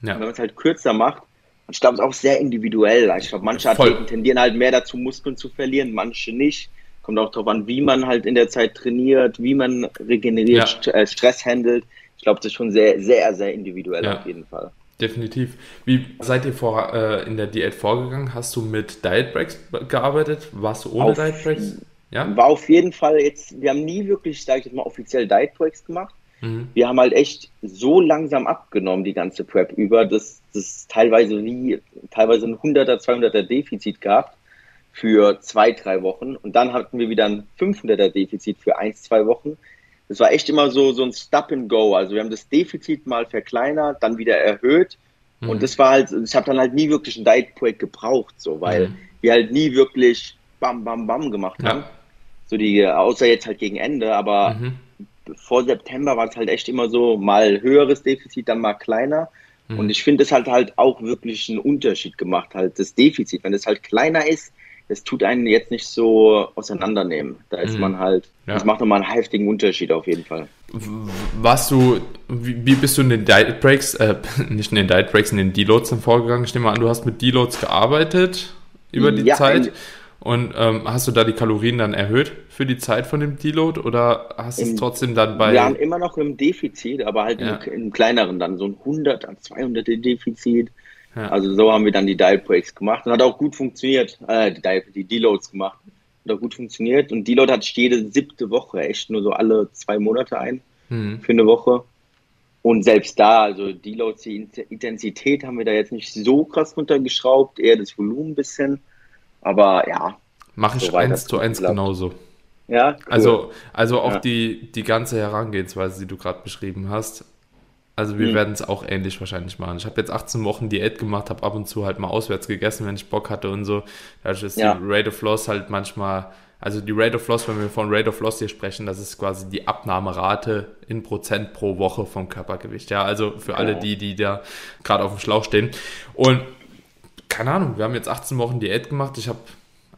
Ja. Und wenn man es halt kürzer macht, ich glaube, es ist auch sehr individuell. Ich glaube, manche Voll. Athleten tendieren halt mehr dazu, Muskeln zu verlieren, manche nicht. Kommt auch darauf an, wie man halt in der Zeit trainiert, wie man regeneriert, ja. Äh, Stress handelt ich glaube, das ist schon sehr, sehr, sehr individuell ja, auf jeden Fall. Definitiv. Wie seid ihr vor, äh, in der Diät vorgegangen? Hast du mit Diet Breaks gearbeitet? Warst du ohne auf, Diet Breaks? Ja? War auf jeden Fall jetzt, wir haben nie wirklich, sage ich jetzt mal, offiziell Diet Breaks gemacht. Mhm. Wir haben halt echt so langsam abgenommen, die ganze Prep über, dass das teilweise wie, teilweise ein 100er, 200er Defizit gehabt für zwei, drei Wochen. Und dann hatten wir wieder ein 500er Defizit für ein, zwei Wochen es war echt immer so, so ein Stop and Go. Also wir haben das Defizit mal verkleinert, dann wieder erhöht. Mhm. Und das war halt, ich habe dann halt nie wirklich ein Diet-Projekt gebraucht, so, weil mhm. wir halt nie wirklich bam, bam, bam gemacht ja. So die, außer jetzt halt gegen Ende, aber mhm. vor September war es halt echt immer so, mal höheres Defizit, dann mal kleiner. Mhm. Und ich finde, es hat halt auch wirklich einen Unterschied gemacht, halt das Defizit. Wenn es halt kleiner ist, es tut einen jetzt nicht so auseinandernehmen. Da ist mhm. man halt, ja. das macht nochmal einen heftigen Unterschied auf jeden Fall. Warst du, wie, wie bist du in den Diet Breaks, äh, nicht in den Diet Breaks, in den Deloads dann vorgegangen? Ich nehme mal an, du hast mit Deloads gearbeitet über die ja, Zeit. Und ähm, hast du da die Kalorien dann erhöht für die Zeit von dem Deload oder hast du es trotzdem dann bei. Wir waren immer noch im Defizit, aber halt ja. im, im, kleineren dann, so ein 100, 200 Defizit. Ja. Also so haben wir dann die Dial Breaks gemacht und hat auch gut funktioniert. Äh, die, Dial, die Deloads gemacht. Hat auch gut funktioniert. Und Deload hatte ich jede siebte Woche, echt nur so alle zwei Monate ein mhm. für eine Woche. Und selbst da, also Deloads, die Intensität haben wir da jetzt nicht so krass runtergeschraubt, eher das Volumen ein bisschen. Aber ja. Mache ich eins zu eins genauso. Ja, cool. Also, also auch ja. die, die ganze Herangehensweise, die du gerade beschrieben hast. Also wir mhm. werden es auch ähnlich wahrscheinlich machen. Ich habe jetzt 18 Wochen Diät gemacht, habe ab und zu halt mal auswärts gegessen, wenn ich Bock hatte und so. Dadurch ist ja. die Rate of Loss halt manchmal, also die Rate of Loss, wenn wir von Rate of Loss hier sprechen, das ist quasi die Abnahmerate in Prozent pro Woche vom Körpergewicht. Ja, also für alle die, die da gerade auf dem Schlauch stehen. Und keine Ahnung, wir haben jetzt 18 Wochen Diät gemacht. Ich habe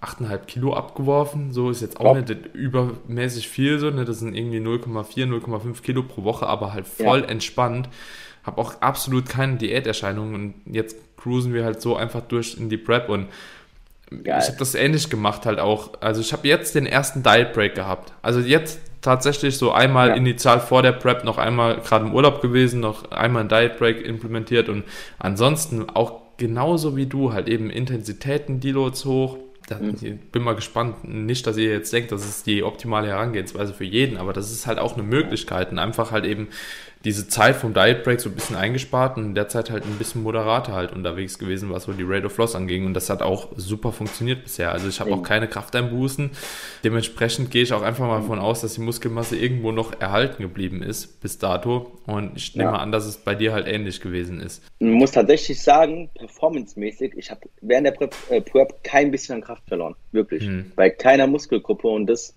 8,5 Kilo abgeworfen. So ist jetzt auch ja. nicht übermäßig viel, so, ne? Das sind irgendwie 0,4, 0,5 Kilo pro Woche, aber halt voll ja. entspannt. Habe auch absolut keine Diäterscheinungen und jetzt cruisen wir halt so einfach durch in die Prep und Geil. ich habe das ähnlich gemacht halt auch. Also ich habe jetzt den ersten Diet Break gehabt. Also jetzt tatsächlich so einmal ja. initial vor der Prep noch einmal gerade im Urlaub gewesen, noch einmal ein Diet Break implementiert und ansonsten auch genauso wie du halt eben Intensitäten, Deloads hoch, da, mhm. ich bin mal gespannt. Nicht, dass ihr jetzt denkt, das ist die optimale Herangehensweise für jeden, aber das ist halt auch eine Möglichkeit. Und einfach halt eben diese Zeit vom Diet Break so ein bisschen eingespart und in der Zeit halt ein bisschen moderater halt unterwegs gewesen, was so die Rate of Loss anging. Und das hat auch super funktioniert bisher. Also ich habe auch keine Krafteinbußen. Dementsprechend gehe ich auch einfach mal davon aus, dass die Muskelmasse irgendwo noch erhalten geblieben ist bis dato. Und ich nehme ja. an, dass es bei dir halt ähnlich gewesen ist. Man muss tatsächlich sagen, performancemäßig, ich habe während der Prep, äh, Prep kein bisschen an Kraft verloren. Wirklich. Hm. Bei keiner Muskelgruppe. Und das,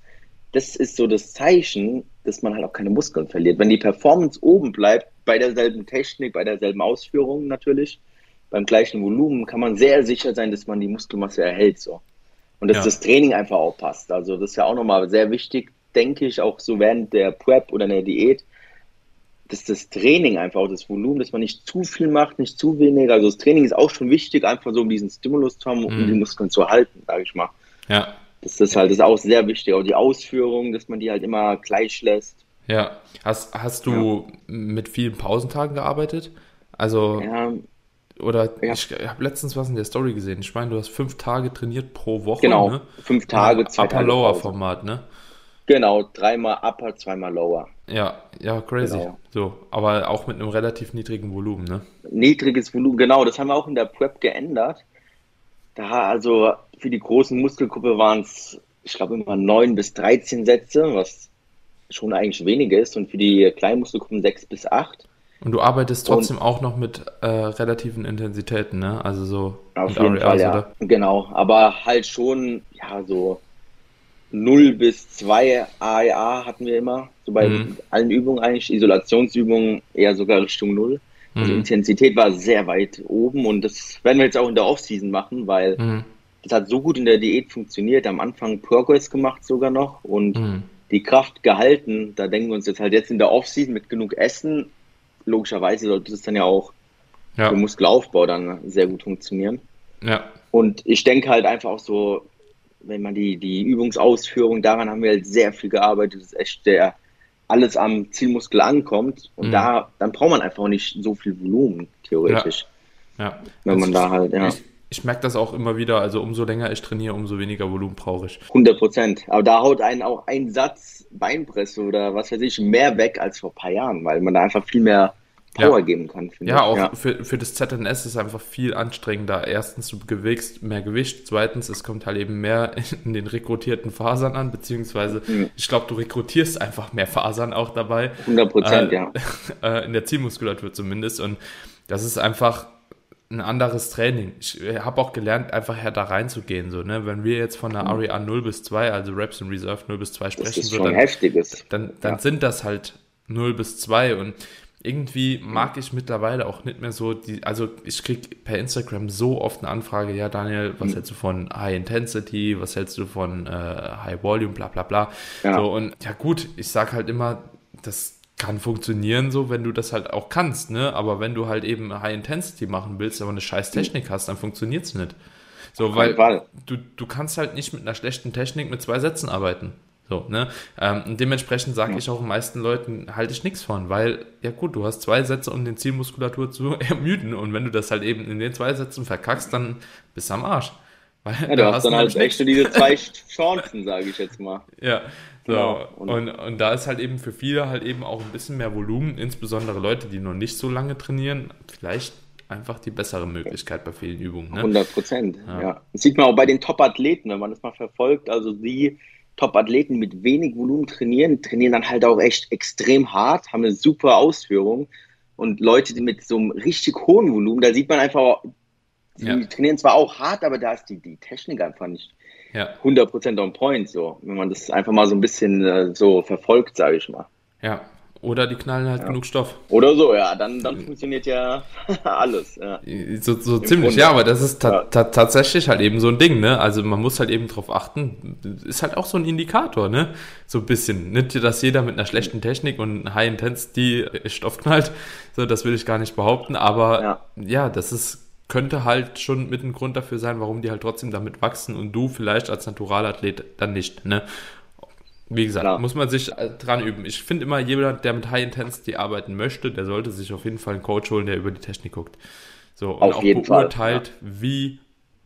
das ist so das Zeichen, dass man halt auch keine Muskeln verliert. Wenn die Performance oben bleibt, bei derselben Technik, bei derselben Ausführung natürlich, beim gleichen Volumen, kann man sehr sicher sein, dass man die Muskelmasse erhält. So. Und dass ja. das Training einfach auch passt. Also das ist ja auch nochmal sehr wichtig, denke ich, auch so während der Prep oder der Diät, dass das Training einfach auch das Volumen, dass man nicht zu viel macht, nicht zu wenig. Also das Training ist auch schon wichtig, einfach so um diesen Stimulus zu haben, um mhm. die Muskeln zu halten, sage ich mal. Ja. Das ist halt das ist auch sehr wichtig. Auch die Ausführung, dass man die halt immer gleich lässt. Ja. Hast, hast du ja. mit vielen Pausentagen gearbeitet? Also. Ja. Oder ja. ich habe letztens was in der Story gesehen. Ich meine, du hast fünf Tage trainiert pro Woche. Genau, ne? fünf Tage, zwei Upper Tage Lower Format, ne? Genau, dreimal Upper, zweimal Lower. Ja, ja, crazy. Genau. So, aber auch mit einem relativ niedrigen Volumen, ne? Niedriges Volumen, genau. Das haben wir auch in der Prep geändert. Da, also für die großen Muskelgruppe waren es, ich glaube, immer 9 bis 13 Sätze, was schon eigentlich weniger ist. Und für die kleinen Muskelgruppen 6 bis 8. Und du arbeitest trotzdem und, auch noch mit äh, relativen Intensitäten, ne? Also so auf jeden REAs, Fall, ja. Oder? Genau, aber halt schon, ja, so 0 bis 2 AEA hatten wir immer. So bei mhm. allen Übungen eigentlich, Isolationsübungen eher sogar Richtung 0. Also mhm. Intensität war sehr weit oben und das werden wir jetzt auch in der Offseason machen, weil mhm. Das hat so gut in der Diät funktioniert. Am Anfang Progress gemacht sogar noch und mhm. die Kraft gehalten. Da denken wir uns jetzt halt jetzt in der Offseason mit genug Essen. Logischerweise sollte das dann ja auch ja. für Muskelaufbau dann sehr gut funktionieren. Ja. Und ich denke halt einfach auch so, wenn man die, die Übungsausführung, daran haben wir halt sehr viel gearbeitet. Das ist echt der alles am Zielmuskel ankommt. Und mhm. da, dann braucht man einfach nicht so viel Volumen, theoretisch. Ja. ja. Wenn man da halt, ja. Ich, ich merke das auch immer wieder, also umso länger ich trainiere, umso weniger Volumen brauche ich. 100 Prozent. Aber da haut einen auch ein Satz Beinpresse oder was weiß ich mehr weg als vor ein paar Jahren, weil man da einfach viel mehr Power ja. geben kann. Ja, ich. auch ja. Für, für das ZNS ist es einfach viel anstrengender. Erstens, du bewegst mehr Gewicht. Zweitens, es kommt halt eben mehr in den rekrutierten Fasern an, beziehungsweise mhm. ich glaube, du rekrutierst einfach mehr Fasern auch dabei. 100 Prozent, äh, ja. Äh, in der Zielmuskulatur zumindest. Und das ist einfach ein anderes Training. Ich habe auch gelernt, einfach her da reinzugehen. So, ne? Wenn wir jetzt von der mhm. REA 0 bis 2, also Reps in Reserve 0 bis 2 sprechen, so, dann, dann, dann ja. sind das halt 0 bis 2 und irgendwie mag ich mittlerweile auch nicht mehr so die, also ich kriege per Instagram so oft eine Anfrage, ja Daniel, was mhm. hältst du von High Intensity, was hältst du von äh, High Volume, bla bla bla. Ja. So, und ja gut, ich sag halt immer, das kann funktionieren so, wenn du das halt auch kannst, ne? Aber wenn du halt eben High Intensity machen willst, aber eine scheiß Technik hast, dann funktioniert es nicht. So, weil du, du kannst halt nicht mit einer schlechten Technik mit zwei Sätzen arbeiten. So, ne? Ähm, und dementsprechend sage ja. ich auch den meisten Leuten, halte ich nichts von, weil, ja gut, du hast zwei Sätze, um den Zielmuskulatur zu ermüden. Und wenn du das halt eben in den zwei Sätzen verkackst, dann bist du am Arsch. Weil, ja, du hast, dann halt echt diese zwei Chancen, sage ich jetzt mal. Ja, so. Genau. Und, und, und, da ist halt eben für viele halt eben auch ein bisschen mehr Volumen, insbesondere Leute, die noch nicht so lange trainieren, vielleicht einfach die bessere Möglichkeit bei vielen Übungen. Ne? 100 Prozent, ja. ja. Das sieht man auch bei den Top-Athleten, wenn man das mal verfolgt. Also die Top-Athleten mit wenig Volumen trainieren, trainieren dann halt auch echt extrem hart, haben eine super Ausführung. Und Leute, die mit so einem richtig hohen Volumen, da sieht man einfach, die ja. trainieren zwar auch hart, aber da ist die, die Technik einfach nicht ja. 100% on point, so, wenn man das einfach mal so ein bisschen äh, so verfolgt, sage ich mal. Ja, oder die knallen halt ja. genug Stoff. Oder so, ja, dann, dann funktioniert ja alles. Ja. So, so ziemlich, Grunde. ja, aber das ist ta ta tatsächlich halt eben so ein Ding, ne? Also man muss halt eben drauf achten, ist halt auch so ein Indikator, ne? So ein bisschen. Nicht, dass jeder mit einer schlechten Technik und High Intensity Stoff knallt, so, das will ich gar nicht behaupten, aber ja, ja das ist könnte halt schon mit ein Grund dafür sein, warum die halt trotzdem damit wachsen und du vielleicht als Naturalathlet dann nicht. Ne? Wie gesagt, Klar. muss man sich äh, dran üben. Ich finde immer, jemand, der mit High Intensity arbeiten möchte, der sollte sich auf jeden Fall einen Coach holen, der über die Technik guckt. So, und auf auch jeden beurteilt, Fall, ja. wie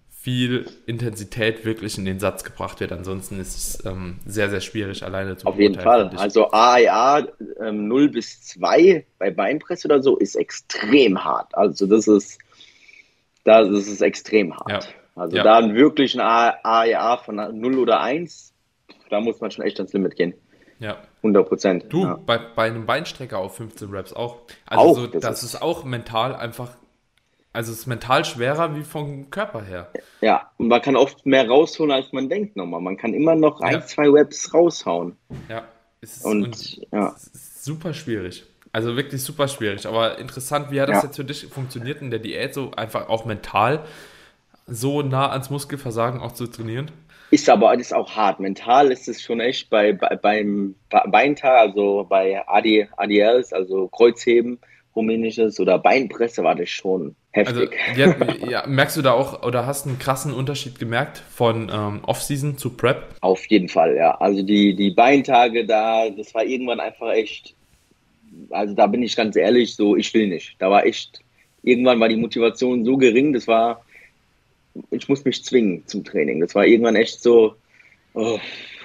viel Intensität wirklich in den Satz gebracht wird. Ansonsten ist es ähm, sehr, sehr schwierig, alleine zu Auf jeden Fall. Also AIA ähm, 0 bis 2 bei Beinpress oder so ist extrem hart. Also das ist, das ist extrem hart. Ja. Also ja. da wirklich ein AIA von 0 oder 1 da muss man schon echt ans Limit gehen. Ja. 100 Prozent. Du, ja. bei, bei einem Beinstrecker auf 15 Reps auch. Also auch, so, das, das ist, ist, auch mental einfach, also es ist mental schwerer wie vom Körper her. Ja, und man kann oft mehr rausholen, als man denkt nochmal. Man kann immer noch ein, zwei Reps raushauen. Ja, es ist, und, und ja. Es ist super schwierig. Also wirklich super schwierig. Aber interessant, wie hat das ja. jetzt für dich funktioniert in der Diät, so einfach auch mental so nah ans Muskelversagen auch zu trainieren? Ist aber das ist auch hart. Mental ist es schon echt bei, bei beim Beintag, also bei AD, ADLs, also Kreuzheben, rumänisches oder Beinpresse war das schon heftig. Also, ja, ja, merkst du da auch oder hast einen krassen Unterschied gemerkt von ähm, Off-Season zu Prep? Auf jeden Fall, ja. Also die, die Beintage da, das war irgendwann einfach echt, also da bin ich ganz ehrlich, so ich will nicht. Da war echt, irgendwann war die Motivation so gering, das war ich muss mich zwingen zum Training. Das war irgendwann echt so, oh,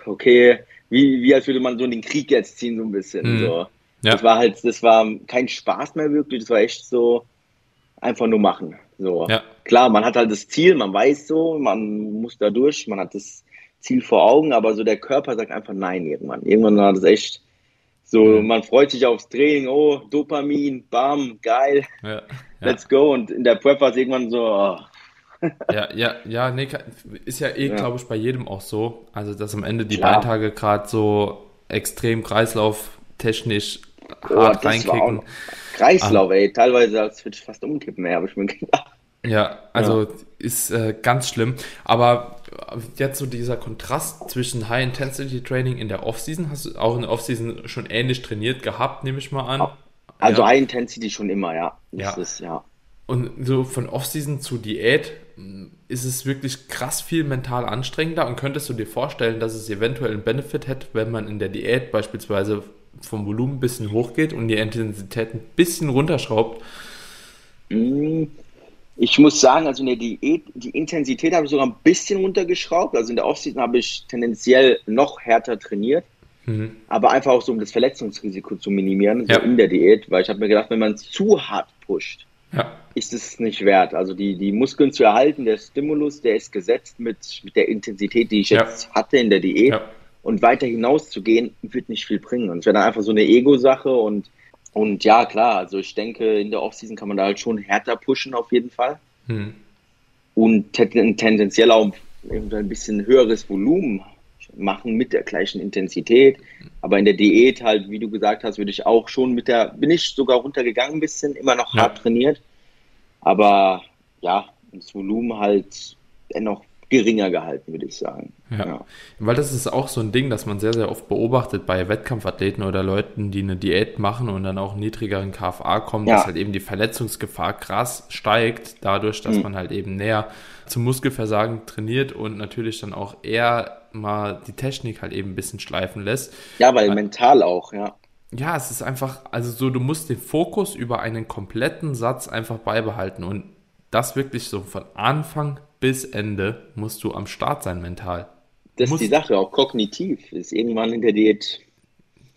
okay, wie, wie als würde man so in den Krieg jetzt ziehen, so ein bisschen. Mhm. So. Ja. Das war halt, das war kein Spaß mehr wirklich, das war echt so einfach nur machen. So. Ja. Klar, man hat halt das Ziel, man weiß so, man muss da durch, man hat das Ziel vor Augen, aber so der Körper sagt einfach nein irgendwann. Irgendwann war das echt so, man freut sich aufs Training, oh, Dopamin, bam, geil, ja. let's go. Und in der Prep war es irgendwann so, oh, ja, ja, ja, nee, ist ja eh, ja. glaube ich, bei jedem auch so. Also, dass am Ende die Klar. Beintage gerade so extrem kreislauftechnisch oh, hart reinkicken. Kreislauf, ah. ey, teilweise als würde ich fast umkippen, ey, habe ich mir gedacht. Ja, also ja. ist äh, ganz schlimm. Aber jetzt so dieser Kontrast zwischen High-Intensity-Training in der Offseason, hast du auch in der Offseason schon ähnlich trainiert gehabt, nehme ich mal an. Also ja. High-Intensity schon immer, ja. Das ja. Ist, ja. Und so von Offseason zu Diät ist es wirklich krass viel mental anstrengender und könntest du dir vorstellen, dass es eventuell einen Benefit hätte, wenn man in der Diät beispielsweise vom Volumen ein bisschen hochgeht und die Intensität ein bisschen runterschraubt? Ich muss sagen, also in der Diät, die Intensität habe ich sogar ein bisschen runtergeschraubt. Also in der Offseason habe ich tendenziell noch härter trainiert. Mhm. Aber einfach auch so, um das Verletzungsrisiko zu minimieren, so ja. in der Diät, weil ich habe mir gedacht, wenn man zu hart pusht, ja. ist es nicht wert. Also die, die Muskeln zu erhalten, der Stimulus, der ist gesetzt mit, mit der Intensität, die ich ja. jetzt hatte in der Diät. Und weiter hinaus zu gehen, wird nicht viel bringen. Und es wäre dann einfach so eine Ego-Sache und und ja, klar, also ich denke, in der Offseason kann man da halt schon härter pushen auf jeden Fall. Hm. Und tendenziell auch ein bisschen höheres Volumen machen mit der gleichen Intensität. Aber in der Diät halt, wie du gesagt hast, würde ich auch schon mit der, bin ich sogar runtergegangen ein bisschen, immer noch ja. hart trainiert. Aber ja, das Volumen halt dennoch geringer gehalten, würde ich sagen. Ja. ja. weil das ist auch so ein Ding, das man sehr, sehr oft beobachtet bei Wettkampfathleten oder Leuten, die eine Diät machen und dann auch niedrigeren KFA kommen, ja. dass halt eben die Verletzungsgefahr krass steigt, dadurch, dass mhm. man halt eben näher zum Muskelversagen trainiert und natürlich dann auch eher mal die Technik halt eben ein bisschen schleifen lässt. Ja, weil, weil mental auch, ja. Ja, es ist einfach, also so, du musst den Fokus über einen kompletten Satz einfach beibehalten und das wirklich so von Anfang bis Ende musst du am Start sein mental. Das ist die Sache, auch kognitiv ist irgendwann in der Diät.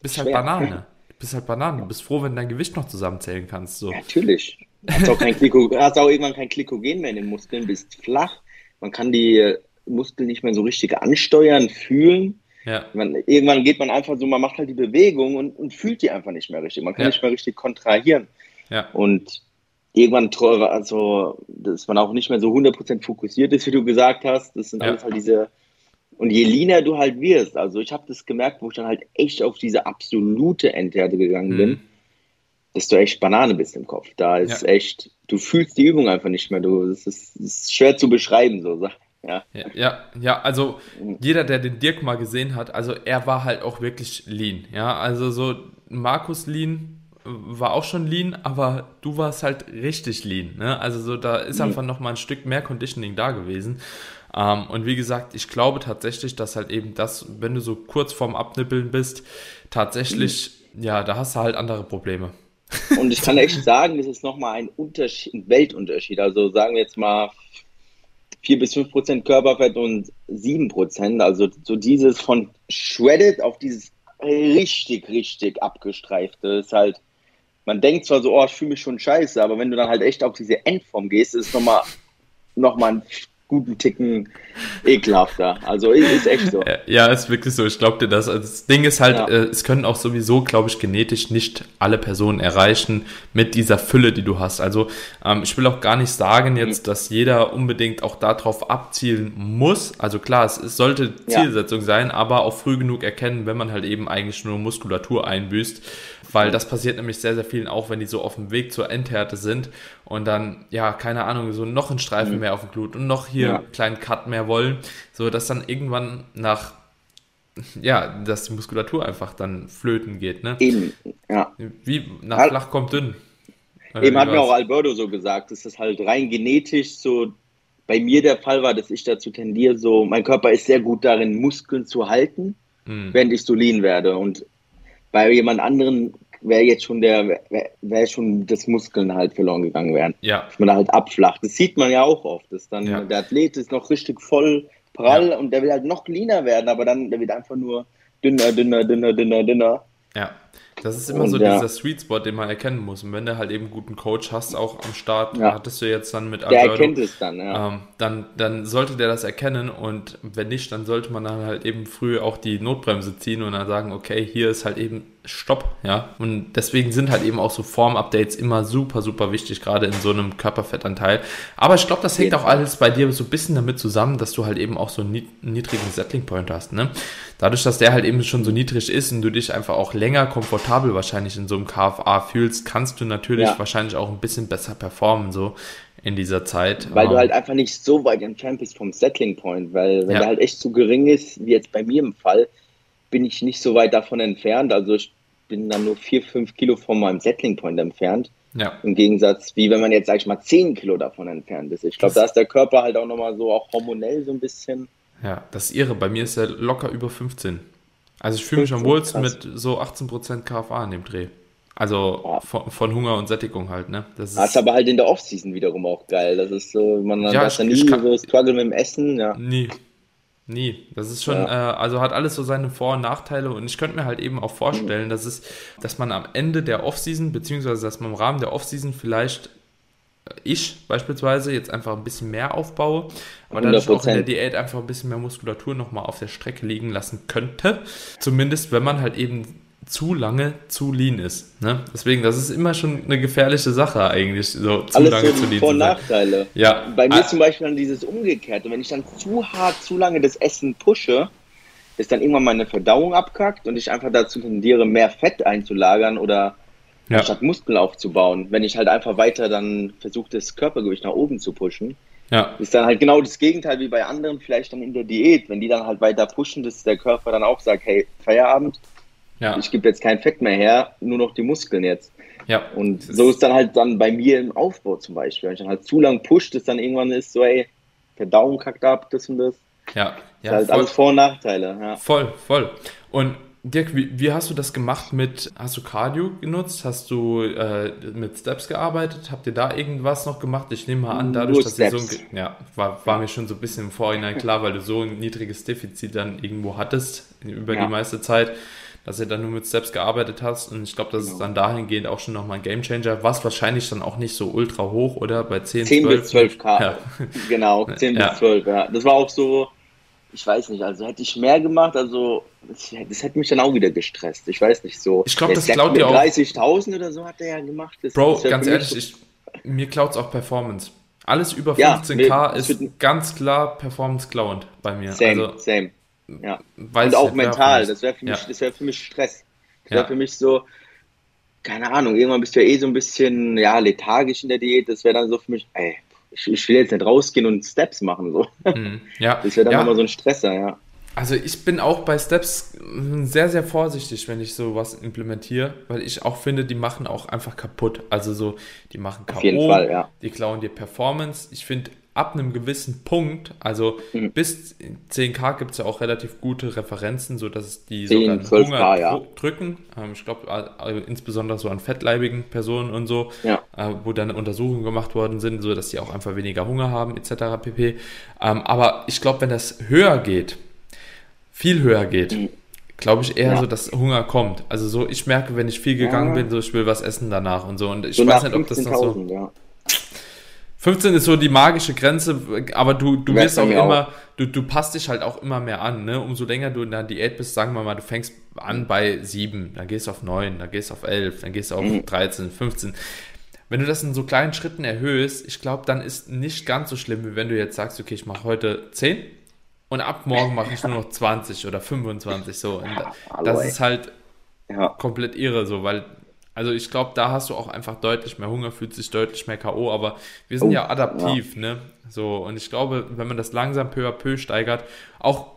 Bist halt Banane. Bist halt Banane. Du bist froh, wenn du dein Gewicht noch zusammenzählen kannst. So. Ja, natürlich. Hast auch, kein Glyko, hast auch irgendwann kein Glykogen mehr in den Muskeln, bist flach. Man kann die Muskeln nicht mehr so richtig ansteuern, fühlen. Ja. Man, irgendwann geht man einfach so, man macht halt die Bewegung und, und fühlt die einfach nicht mehr richtig. Man kann ja. nicht mehr richtig kontrahieren. Ja. Und irgendwann, also, dass man auch nicht mehr so 100% fokussiert ist, wie du gesagt hast. Das sind ja. alles halt diese. Und je leaner du halt wirst, also ich habe das gemerkt, wo ich dann halt echt auf diese absolute Endhärte gegangen mhm. bin, dass du echt Banane bist im Kopf. Da ist ja. echt, du fühlst die Übung einfach nicht mehr. Du, das ist, ist schwer zu beschreiben, so. Ja. ja, ja, also jeder, der den Dirk mal gesehen hat, also er war halt auch wirklich lean. Ja, also so Markus lean war auch schon lean, aber du warst halt richtig lean. Ne? Also so, da ist einfach noch mal ein Stück mehr Conditioning da gewesen. Ähm, und wie gesagt, ich glaube tatsächlich, dass halt eben das, wenn du so kurz vorm Abnippeln bist, tatsächlich, mhm. ja, da hast du halt andere Probleme. Und ich kann echt sagen, das ist nochmal ein Unterschied, ein Weltunterschied. Also sagen wir jetzt mal 4 bis 5 Prozent Körperfett und 7 Prozent. Also so dieses von shredded auf dieses richtig, richtig abgestreifte ist halt, man denkt zwar so, oh, ich fühle mich schon scheiße, aber wenn du dann halt echt auf diese Endform gehst, ist es nochmal noch mal ein guten Ticken ekelhafter. Also ist echt so. Ja, ist wirklich so. Ich glaube dir das. Also das Ding ist halt, ja. äh, es können auch sowieso, glaube ich, genetisch nicht alle Personen erreichen mit dieser Fülle, die du hast. Also ähm, ich will auch gar nicht sagen jetzt, mhm. dass jeder unbedingt auch darauf abzielen muss. Also klar, es, es sollte Zielsetzung ja. sein, aber auch früh genug erkennen, wenn man halt eben eigentlich nur Muskulatur einbüßt weil das passiert nämlich sehr, sehr vielen auch, wenn die so auf dem Weg zur Endhärte sind und dann, ja, keine Ahnung, so noch einen Streifen mhm. mehr auf dem Glut und noch hier ja. einen kleinen Cut mehr wollen, so dass dann irgendwann nach, ja, dass die Muskulatur einfach dann flöten geht, ne? Eben, ja. Wie nach flach kommt dünn. Eben hat mir auch Alberto so gesagt, dass das halt rein genetisch so bei mir der Fall war, dass ich dazu tendiere, so, mein Körper ist sehr gut darin, Muskeln zu halten, mhm. während ich so lean werde. Und bei jemand anderen wäre jetzt schon der, wäre wär schon das Muskeln halt verloren gegangen wären. Ja. Dass man da halt abflacht. Das sieht man ja auch oft, dass dann ja. der Athlet ist noch richtig voll prall ja. und der will halt noch leaner werden, aber dann der wird einfach nur dünner, dünner, dünner, dünner, dünner. Ja. Das ist immer und, so ja. dieser Sweet Spot, den man erkennen muss. Und wenn du halt eben einen guten Coach hast, auch am Start, ja. hattest du jetzt dann mit Alberto, Der erkennt es dann, ja. Ähm, dann, dann sollte der das erkennen und wenn nicht, dann sollte man dann halt eben früh auch die Notbremse ziehen und dann sagen, okay, hier ist halt eben Stopp, ja. Und deswegen sind halt eben auch so Form-Updates immer super, super wichtig, gerade in so einem Körperfettanteil. Aber ich glaube, das hängt auch alles bei dir so ein bisschen damit zusammen, dass du halt eben auch so einen niedrigen Settling-Point hast, ne? Dadurch, dass der halt eben schon so niedrig ist und du dich einfach auch länger komfortabel wahrscheinlich in so einem KFA fühlst, kannst du natürlich ja. wahrscheinlich auch ein bisschen besser performen, so in dieser Zeit. Weil um, du ähm, halt einfach nicht so weit entfernt bist vom Settling Point, weil wenn ja. der halt echt zu gering ist, wie jetzt bei mir im Fall, bin ich nicht so weit davon entfernt. Also ich bin dann nur 4, 5 Kilo von meinem Settling Point entfernt. Ja. Im Gegensatz, wie wenn man jetzt, sag ich mal, 10 Kilo davon entfernt ist. Ich glaube, da ist der Körper halt auch nochmal so, auch hormonell so ein bisschen. Ja, das ist irre. Bei mir ist er locker über 15. Also ich fühle mich am wohlsten mit so 18% KFA in dem Dreh. Also ja. von, von, Hunger und Sättigung halt, ne? Das ist, das ist aber halt in der Offseason wiederum auch geil. Das ist so, man ja, hat ja nie kann, so Struggle mit dem Essen, ja. Nie. Nie. Das ist schon, ja. äh, also hat alles so seine Vor- und Nachteile und ich könnte mir halt eben auch vorstellen, mhm. dass es, dass man am Ende der Offseason, beziehungsweise dass man im Rahmen der Offseason vielleicht ich beispielsweise jetzt einfach ein bisschen mehr aufbaue, aber dadurch auch in der Diät einfach ein bisschen mehr Muskulatur nochmal auf der Strecke liegen lassen könnte. Zumindest wenn man halt eben zu lange zu lean ist. Ne? Deswegen, das ist immer schon eine gefährliche Sache eigentlich, so zu Alles lange so zu lean Vor- und Nachteile. Ja. Bei mir ah. zum Beispiel dann dieses Umgekehrte, wenn ich dann zu hart, zu lange das Essen pushe, ist dann irgendwann meine Verdauung abkackt und ich einfach dazu tendiere, mehr Fett einzulagern oder ja. statt Muskeln aufzubauen. Wenn ich halt einfach weiter dann versuche, das Körpergewicht nach oben zu pushen, ja. ist dann halt genau das Gegenteil wie bei anderen, vielleicht dann in der Diät. Wenn die dann halt weiter pushen, dass der Körper dann auch sagt, hey, Feierabend, ja. Ich gebe jetzt kein Fett mehr her, nur noch die Muskeln jetzt. Ja. Und so ist dann halt dann bei mir im Aufbau zum Beispiel. Wenn ich dann halt zu lang pusht, dass dann irgendwann ist so, ey, der Daumen kackt ab, das und das. Ja. ja halt voll. alles Vor- und Nachteile. Ja. Voll, voll. Und Dirk, wie, wie, hast du das gemacht mit, hast du Cardio genutzt? Hast du äh, mit Steps gearbeitet? Habt ihr da irgendwas noch gemacht? Ich nehme mal an, dadurch, Nur dass Steps. ihr so ein, ja, war, war mir schon so ein bisschen im Vorhinein klar, weil du so ein niedriges Defizit dann irgendwo hattest über ja. die meiste Zeit dass ihr dann nur mit Steps gearbeitet hast. Und ich glaube, das genau. ist dann dahingehend auch schon nochmal ein Gamechanger. Was wahrscheinlich dann auch nicht so ultra hoch, oder? Bei 10, 10 12? bis 12 K. Ja. Genau, 10 ja. bis 12, ja. Das war auch so, ich weiß nicht, also hätte ich mehr gemacht, also das, das hätte mich dann auch wieder gestresst. Ich weiß nicht so. Ich glaube, das klaut dir auch. 30.000 oder so hat er ja gemacht. Das, Bro, ganz ehrlich, so ich, mir klaut es auch Performance. Alles über 15k ja, ist ganz klar Performance-klauend bei mir. Same, also, same. Ja. Und auch mental, das wäre für, mich, ja. wär für mich Stress. Das wäre ja. für mich so, keine Ahnung, irgendwann bist du ja eh so ein bisschen ja, lethargisch in der Diät. Das wäre dann so für mich, ey, ich, ich, will jetzt nicht rausgehen und Steps machen. So. Mhm. Ja. Das wäre dann ja. immer so ein Stresser, ja. Also ich bin auch bei Steps sehr, sehr vorsichtig, wenn ich sowas implementiere, weil ich auch finde, die machen auch einfach kaputt. Also so, die machen K.O., Auf jeden Fall, ja. die klauen dir Performance. Ich finde, ab einem gewissen Punkt, also mhm. bis 10k gibt es ja auch relativ gute Referenzen, sodass die 10, sogar Hunger K, ja. drücken. Ähm, ich glaube, also insbesondere so an fettleibigen Personen und so, ja. äh, wo dann Untersuchungen gemacht worden sind, sodass die auch einfach weniger Hunger haben, etc. pp. Ähm, aber ich glaube, wenn das höher geht, viel höher geht, mhm. glaube ich eher ja. so, dass Hunger kommt. Also so, ich merke, wenn ich viel gegangen bin, so ich will was essen danach und so. Und ich so weiß nicht, ob das noch so. Ja 15 ist so die magische Grenze, aber du, du wirst auch immer. Du, du passt dich halt auch immer mehr an, ne? Umso länger du in der Diät bist, sagen wir mal, du fängst an bei 7, dann gehst du auf 9, dann gehst du auf 11, dann gehst du auf mhm. 13, 15. Wenn du das in so kleinen Schritten erhöhst, ich glaube, dann ist nicht ganz so schlimm, wie wenn du jetzt sagst, okay, ich mache heute 10 und ab morgen mache ich nur noch 20 oder 25 so. Und das ist halt komplett irre so, weil also ich glaube, da hast du auch einfach deutlich mehr Hunger, fühlt sich deutlich mehr K.O., aber wir sind oh, ja adaptiv, ja. ne? So, und ich glaube, wenn man das langsam peu à peu steigert, auch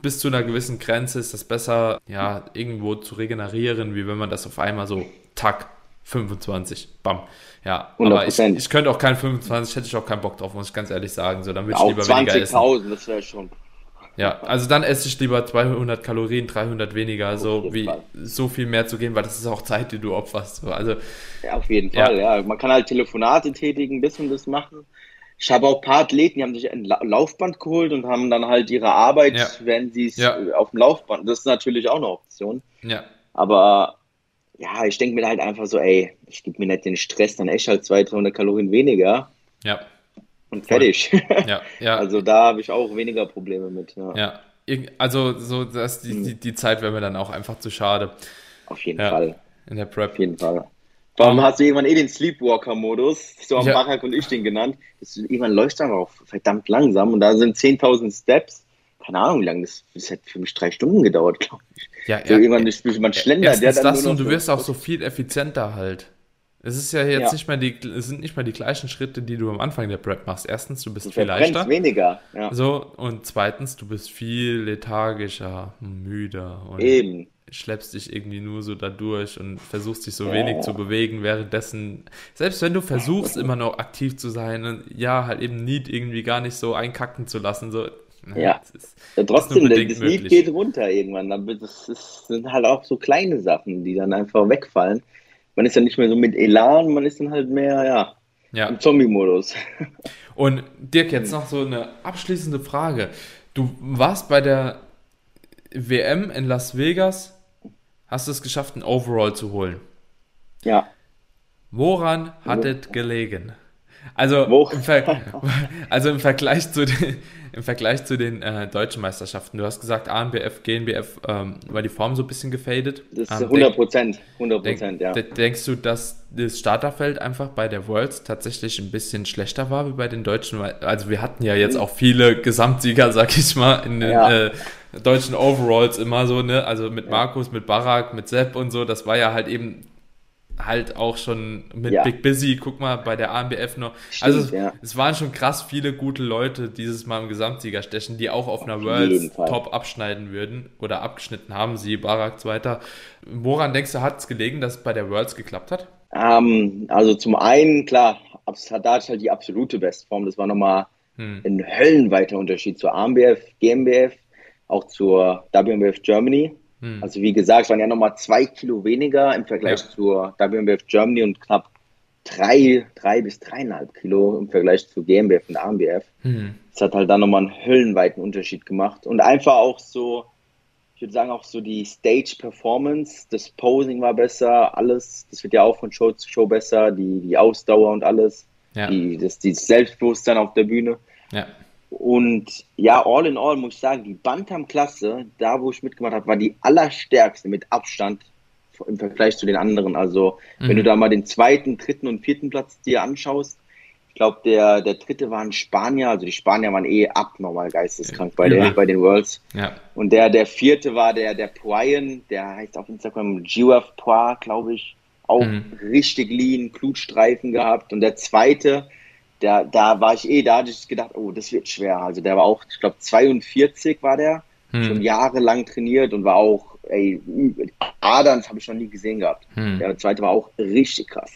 bis zu einer gewissen Grenze ist das besser, ja, irgendwo zu regenerieren, wie wenn man das auf einmal so, tack, 25, bam. Ja, 100%. aber ich, ich könnte auch kein 25, hätte ich auch keinen Bock drauf, muss ich ganz ehrlich sagen. So, dann würde ich lieber 20 weniger essen. 20.000, das wäre schon ja, also dann esse ich lieber 200 Kalorien, 300 weniger, so wie Fall. so viel mehr zu gehen, weil das ist auch Zeit, die du opferst. Also, ja, auf jeden Fall, ja. ja. Man kann halt Telefonate tätigen, bis und das machen. Ich habe auch ein paar Athleten, die haben sich ein Laufband geholt und haben dann halt ihre Arbeit, ja. wenn sie es ja. auf dem Laufband. Das ist natürlich auch eine Option. Ja. Aber ja, ich denke mir halt einfach so, ey, ich gebe mir nicht den Stress, dann echt halt 200, 300 Kalorien weniger. Ja und fertig. Ja, ja. Also da habe ich auch weniger Probleme mit. Ja, ja. also so, dass die, die, die Zeit wäre mir dann auch einfach zu schade. Auf jeden ja. Fall. In der Prep. Auf jeden Fall. Warum um, hast du irgendwann eh den Sleepwalker-Modus? So haben ja. Barak und ich den genannt. Das, irgendwann läuft dann auch verdammt langsam und da sind 10.000 Steps. Keine Ahnung, wie lange das, das hat für mich drei Stunden gedauert, glaube ich. Ja, so ja, irgendwann ja, man schlendert. Ja, das und du wirst auch so viel effizienter halt. Es ist ja jetzt ja. nicht mehr die, es sind nicht mehr die gleichen Schritte, die du am Anfang der Prep machst. Erstens, du bist du viel leichter. weniger. Ja. So, und zweitens, du bist viel lethargischer, müder und Eben. schleppst dich irgendwie nur so da durch und versuchst dich so ja. wenig zu bewegen, währenddessen, selbst wenn du versuchst, immer noch aktiv zu sein, ja, halt eben Need irgendwie gar nicht so einkacken zu lassen, so. Ja, ist, ja trotzdem, das, das Need geht runter irgendwann. Das, ist, sind halt auch so kleine Sachen, die dann einfach wegfallen man ist ja nicht mehr so mit Elan, man ist dann halt mehr, ja, ja. im Zombie-Modus. Und Dirk, jetzt noch so eine abschließende Frage. Du warst bei der WM in Las Vegas, hast es geschafft, ein Overall zu holen. Ja. Woran hat es gelegen? Also, im also im Vergleich zu den, im Vergleich zu den äh, deutschen Meisterschaften. Du hast gesagt, ANBF, GNBF ähm, war die Form so ein bisschen gefadet. Das ist 100 ähm, Prozent, 100 Prozent, ja. Denkst du, dass das Starterfeld einfach bei der Worlds tatsächlich ein bisschen schlechter war wie bei den Deutschen? Also wir hatten ja jetzt auch viele Gesamtsieger, sag ich mal, in den ja. äh, deutschen Overalls immer so, ne? Also mit Markus, mit Barak, mit Sepp und so, das war ja halt eben halt auch schon mit ja. Big Busy, guck mal, bei der ANBF noch. Stimmt, also ja. es waren schon krass viele gute Leute dieses Mal im Gesamtsieger stechen, die auch auf, auf einer Worlds top abschneiden würden oder abgeschnitten haben, sie Barak Zweiter. Woran denkst du, hat es gelegen, dass es bei der Worlds geklappt hat? Ähm, also zum einen, klar, Haddad ist halt die absolute Bestform. Das war nochmal hm. ein höllenweiter Unterschied zur ANBF, GmbF, auch zur WMBF Germany. Hm. Also wie gesagt, es waren ja nochmal zwei Kilo weniger im Vergleich ja. zur WMBF Germany und knapp drei, drei bis dreieinhalb Kilo im Vergleich zu GmbF und AMBF. Hm. Das hat halt dann nochmal einen höllenweiten Unterschied gemacht. Und einfach auch so, ich würde sagen, auch so die Stage-Performance, das Posing war besser, alles, das wird ja auch von Show zu Show besser, die, die Ausdauer und alles, ja. die, das, dieses Selbstbewusstsein auf der Bühne. Ja. Und ja, all in all muss ich sagen, die Bantam-Klasse, da wo ich mitgemacht habe, war die allerstärkste mit Abstand im Vergleich zu den anderen. Also, mhm. wenn du da mal den zweiten, dritten und vierten Platz dir anschaust, ich glaube, der, der dritte war ein Spanier, also die Spanier waren eh abnormal geisteskrank bei, der, bei den Worlds. Ja. Und der, der vierte war der, der Poyen, der heißt auf Instagram Giraffe Poir, glaube ich, auch mhm. richtig lean, Blutstreifen gehabt. Und der zweite, da, da war ich eh, da hatte ich gedacht, oh, das wird schwer. Also der war auch, ich glaube, 42 war der, hm. schon jahrelang trainiert und war auch, ey, Adams habe ich noch nie gesehen gehabt. Hm. Der zweite war auch richtig krass.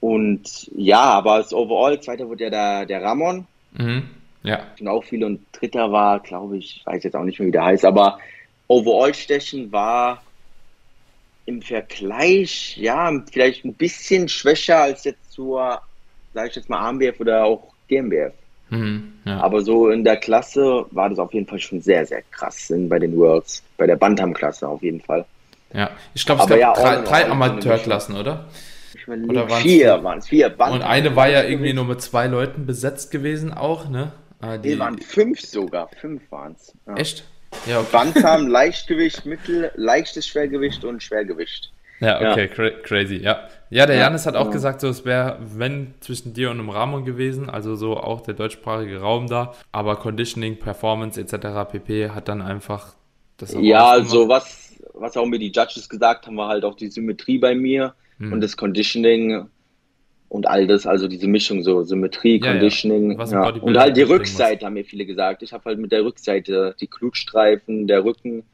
Und ja, aber als Overall, zweiter wurde ja der, der Ramon. Mhm. Ja. Und auch viel und dritter war, glaube ich, weiß jetzt auch nicht mehr, wie der heißt, aber Overall-Stechen war im Vergleich, ja, vielleicht ein bisschen schwächer als jetzt zur sage ich jetzt mal AMBF oder auch GmbF. Mhm, ja. Aber so in der Klasse war das auf jeden Fall schon sehr, sehr krass bei den Worlds, bei der Bantam-Klasse auf jeden Fall. Ja, ich glaube, es gab ja, drei, drei Amateurklassen, oder? Oder vier waren es, vier Bantam. Und eine war ja irgendwie nur mit zwei Leuten besetzt gewesen auch, ne? Ah, die nee, waren fünf sogar, fünf waren es. Ja. Echt? Ja, okay. Bantam, Leichtgewicht, Mittel, leichtes Schwergewicht und Schwergewicht. Ja, okay, ja. crazy, ja. Ja, der Janis hat auch ja. gesagt, so es wäre, wenn zwischen dir und einem Ramon gewesen, also so auch der deutschsprachige Raum da, aber Conditioning, Performance etc. pp. hat dann einfach das Ja, also was, was auch mir die Judges gesagt haben, war halt auch die Symmetrie bei mir hm. und das Conditioning und all das, also diese Mischung so Symmetrie, ja, Conditioning ja. und halt die Rückseite haben mir viele gesagt. Ich habe halt mit der Rückseite die Glutstreifen, der Rücken,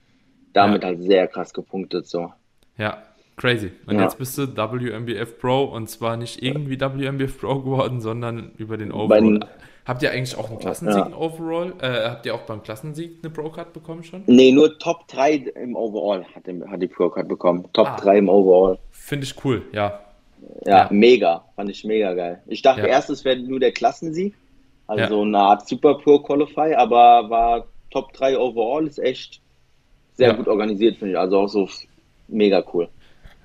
damit halt sehr krass gepunktet so. Ja, Crazy. Und ja. jetzt bist du WMBF Pro und zwar nicht irgendwie WMBF Pro geworden, sondern über den Overall. habt ihr eigentlich auch einen Klassensieg ja. Overall? Äh, habt ihr auch beim Klassensieg eine Pro-Card bekommen schon? Nee, nur Top 3 im Overall hat, hat die Pro-Card bekommen. Top ah, 3 im Overall. Finde ich cool, ja. ja. ja. mega. Fand ich mega geil. Ich dachte ja. erst, es wäre nur der Klassensieg. Also so eine Art Super Pro Qualify, aber war Top 3 Overall, ist echt sehr gut organisiert, finde ich. Also auch so mega cool.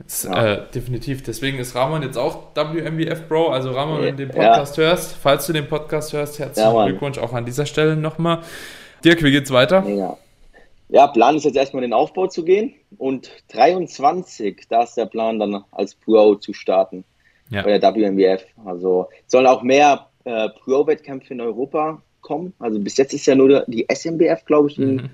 Das, ja. äh, definitiv. Deswegen ist Ramon jetzt auch WMBF Bro. Also Ramon, wenn du den Podcast ja. hörst, falls du den Podcast hörst, herzlichen ja, Glückwunsch auch an dieser Stelle nochmal. Dirk, wie geht's weiter? Ja. ja, Plan ist jetzt erstmal den Aufbau zu gehen und 23, da ist der Plan dann als Pro zu starten ja. bei der WMBF. Also sollen auch mehr äh, Pro-Wettkämpfe in Europa kommen. Also bis jetzt ist ja nur die SMBF, glaube ich, mhm.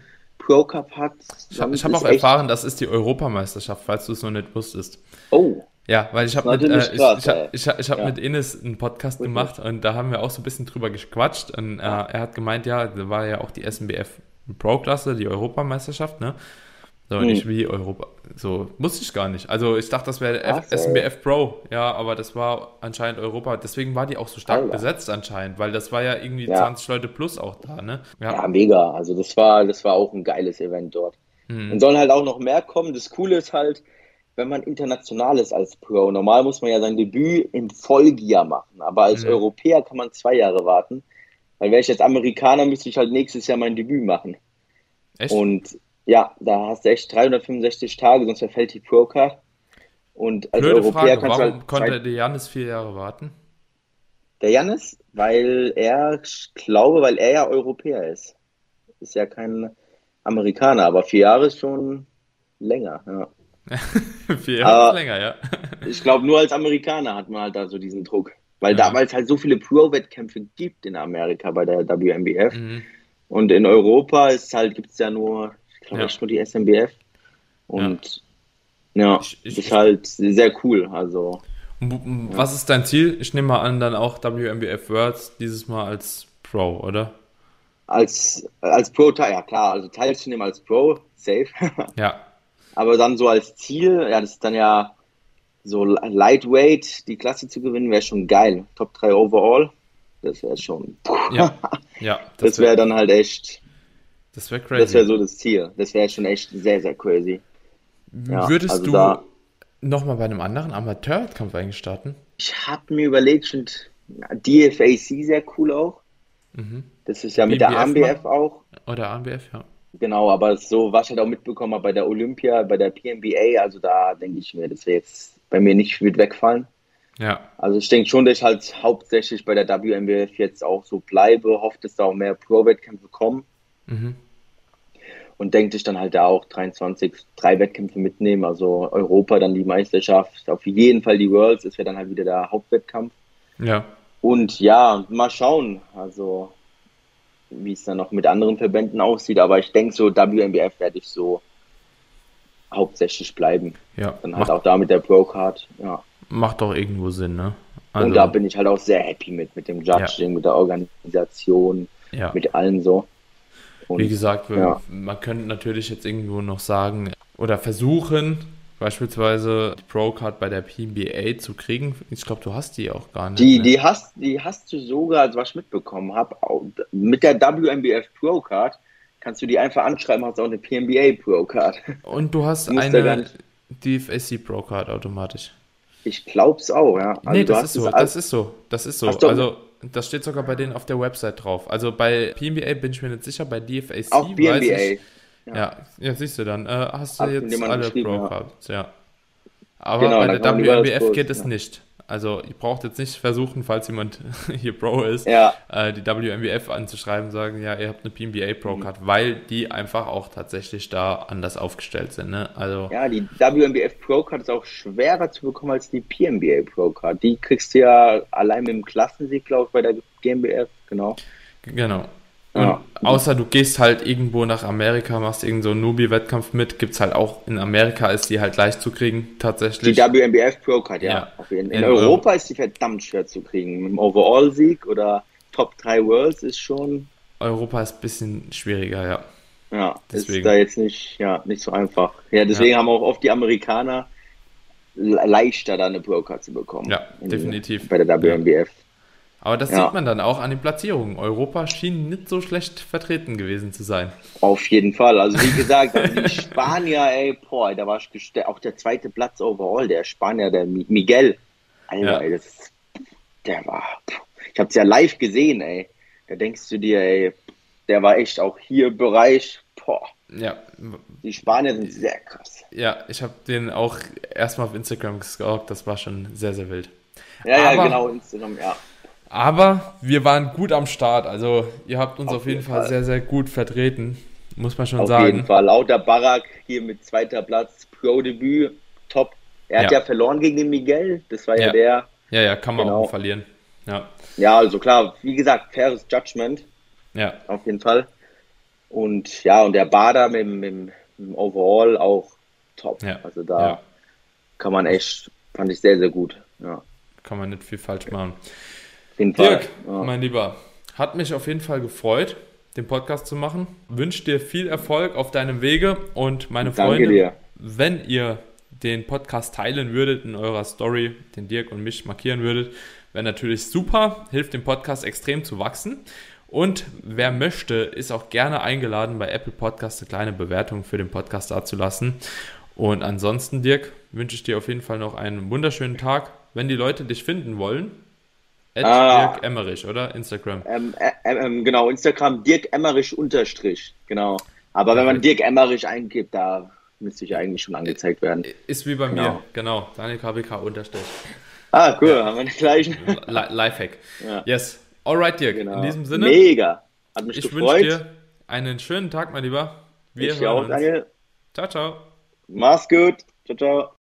Pro Cup hat. Ich habe hab auch erfahren, das ist die Europameisterschaft, falls du es noch nicht wusstest. Oh. Ja, weil ich habe mit, äh, ich, ich, ich, ich hab ja. mit Ines einen Podcast okay. gemacht und da haben wir auch so ein bisschen drüber gequatscht und äh, er hat gemeint, ja, da war ja auch die SMBF Pro-Klasse, die Europameisterschaft, ne? So, hm. nicht wie Europa. So, wusste ich gar nicht. Also, ich dachte, das wäre SMBF Pro. Ja, aber das war anscheinend Europa. Deswegen war die auch so stark Alter. besetzt anscheinend, weil das war ja irgendwie ja. 20 Leute plus auch da, ne? Ja. ja, mega. Also, das war, das war auch ein geiles Event dort. Hm. Und sollen halt auch noch mehr kommen. Das Coole ist halt, wenn man international ist als Pro. Normal muss man ja sein Debüt im Folgejahr machen. Aber als hm. Europäer kann man zwei Jahre warten. Weil wäre ich jetzt Amerikaner, müsste ich halt nächstes Jahr mein Debüt machen. Echt? Und ja, da hast du echt 365 Tage, sonst verfällt die Pro-Card. Und als Blöde Europäer Frage, kannst warum halt konnte der Janis vier Jahre warten? Der Janis? Weil er, ich glaube, weil er ja Europäer ist. Ist ja kein Amerikaner, aber vier Jahre ist schon länger, ja. vier Jahre aber ist länger, ja. ich glaube, nur als Amerikaner hat man halt da so diesen Druck. Weil ja. damals halt so viele Pro-Wettkämpfe gibt in Amerika bei der WMBF. Mhm. Und in Europa ist halt, gibt es ja nur glaube ja. ich, nur die SMBF. Und ja, ja ich, ich, ist halt sehr cool. Also. Was ist dein Ziel? Ich nehme mal an, dann auch WMBF Worlds dieses Mal als Pro, oder? Als, als Pro, ja klar, also teilzunehmen als Pro, safe. ja. Aber dann so als Ziel, ja, das ist dann ja so Lightweight, die Klasse zu gewinnen, wäre schon geil. Top 3 overall, das wäre schon. Ja, ja. Das, das wäre wär dann halt echt das wäre crazy. Das wäre so das Ziel. Das wäre schon echt sehr, sehr crazy. Ja, Würdest also du nochmal bei einem anderen Amateurkampf eigentlich starten? Ich habe mir überlegt, schon DFAC sehr cool auch. Mhm. Das ist ja mit BBF der AMBF mal? auch. Oder AMBF, ja. Genau, aber so, was ich halt auch mitbekommen habe bei der Olympia, bei der PNBA, also da denke ich mir, das wäre jetzt bei mir nicht wird wegfallen. Ja. Also ich denke schon, dass ich halt hauptsächlich bei der WMBF jetzt auch so bleibe, hoffe, dass da auch mehr Pro-Wettkämpfe kommen. Mhm. Und denke ich dann halt da auch 23, drei Wettkämpfe mitnehmen, also Europa, dann die Meisterschaft, auf jeden Fall die Worlds, ist ja dann halt wieder der Hauptwettkampf. Ja. Und ja, mal schauen, also wie es dann noch mit anderen Verbänden aussieht, aber ich denke so, WMBF werde ich so hauptsächlich bleiben. Ja. Dann halt auch da mit der Pro-Card, ja. Macht doch irgendwo Sinn, ne? Also, und da bin ich halt auch sehr happy mit, mit dem Judging, ja. mit der Organisation, ja. mit allen so. Und, Wie gesagt, wir, ja. man könnte natürlich jetzt irgendwo noch sagen oder versuchen, beispielsweise die Pro-Card bei der PBA zu kriegen. Ich glaube, du hast die auch gar nicht. Die, ne? die, hast, die hast du sogar, was ich mitbekommen habe, mit der WMBF Pro-Card kannst du die einfach anschreiben, hast auch eine PNBA Pro-Card. Und du hast du eine DFSC Pro-Card automatisch. Ich glaub's auch, ja. Also nee, das ist, so, das ist so, das ist so. Also das steht sogar bei denen auf der Website drauf. Also bei PNBA bin ich mir nicht sicher, bei DFAC auch PNBA. Ich, ja. ja. ja, siehst du dann. Äh, hast du Ach, jetzt alle Pro-Cards, ja. ja. Aber genau, bei der WMBF geht es nicht. Also ihr braucht jetzt nicht versuchen, falls jemand hier Pro ist, ja. äh, die WMBF anzuschreiben und sagen, ja, ihr habt eine PNBA Pro Card, mhm. weil die einfach auch tatsächlich da anders aufgestellt sind. Ne? Also, ja, die WMBF Pro Card ist auch schwerer zu bekommen als die PNBA Pro Card. Die kriegst du ja allein mit dem Klassensieg, glaube ich, bei der GmbF, genau. Genau. Und ja. außer du gehst halt irgendwo nach Amerika, machst irgendeinen so Newbie-Wettkampf mit, gibt es halt auch in Amerika, ist die halt leicht zu kriegen, tatsächlich. Die WMBF Pro Card, ja. ja. In, in, Europa ist die verdammt schwer zu kriegen. Mit dem Overall-Sieg oder Top 3 Worlds ist schon. Europa ist ein bisschen schwieriger, ja. Ja, deswegen. ist da jetzt nicht, ja, nicht so einfach. Ja, deswegen ja. haben auch oft die Amerikaner leichter, da eine Pro-Card zu bekommen. Ja, definitiv. Bei der WMBF. Aber das ja. sieht man dann auch an den Platzierungen. Europa schien nicht so schlecht vertreten gewesen zu sein. Auf jeden Fall. Also wie gesagt, also die Spanier, ey, boah, da war auch der zweite Platz overall, der Spanier, der Miguel. Alter, ja. ey, das, der war, ich hab's ja live gesehen, ey. Da denkst du dir, ey, der war echt auch hier im Bereich, boah. Ja. Die Spanier sind sehr krass. Ja, ich habe den auch erstmal auf Instagram geschaut, das war schon sehr, sehr wild. Ja, Aber, ja, genau, Instagram, ja. Aber wir waren gut am Start. Also ihr habt uns auf, auf jeden, jeden Fall, Fall, sehr, sehr gut vertreten. Muss man schon auf sagen. Auf jeden Fall. Lauter Barak hier mit zweiter Platz, Pro-Debüt, top. Er hat ja. ja verloren gegen den Miguel. Das war ja, ja der. Ja, ja, kann man genau. auch verlieren. Ja. ja, also klar, wie gesagt, faires Judgment. Ja. Auf jeden Fall. Und ja, und der Bader mit, mit, mit dem Overall auch top. Ja. Also da ja. kann man echt, fand ich sehr, sehr gut. Ja. Kann man nicht viel falsch machen. Dirk, ja. mein Lieber, hat mich auf jeden Fall gefreut, den Podcast zu machen. Wünsche dir viel Erfolg auf deinem Wege und meine Danke Freunde, dir. wenn ihr den Podcast teilen würdet in eurer Story, den Dirk und mich markieren würdet, wäre natürlich super, hilft dem Podcast extrem zu wachsen. Und wer möchte, ist auch gerne eingeladen, bei Apple Podcast eine kleine Bewertung für den Podcast dazulassen. Und ansonsten, Dirk, wünsche ich dir auf jeden Fall noch einen wunderschönen Tag. Wenn die Leute dich finden wollen, ah, Dirk Emmerich, oder? Instagram. Ähm, äh, ähm, genau, Instagram Dirk Emmerich unterstrich, genau. Aber wenn man Dirk Emmerich eingibt, da müsste ich eigentlich schon angezeigt werden. Ist wie bei genau. mir, genau. Daniel KBK unterstrich. Ah, cool, ja. haben wir den gleichen. Lifehack. Ja. Yes. Alright, Dirk. Genau. In diesem Sinne. Mega. Hat mich ich wünsche dir einen schönen Tag, mein Lieber. Wir ich hören auch, uns. Daniel. Ciao, ciao. Mach's gut. Ciao, ciao.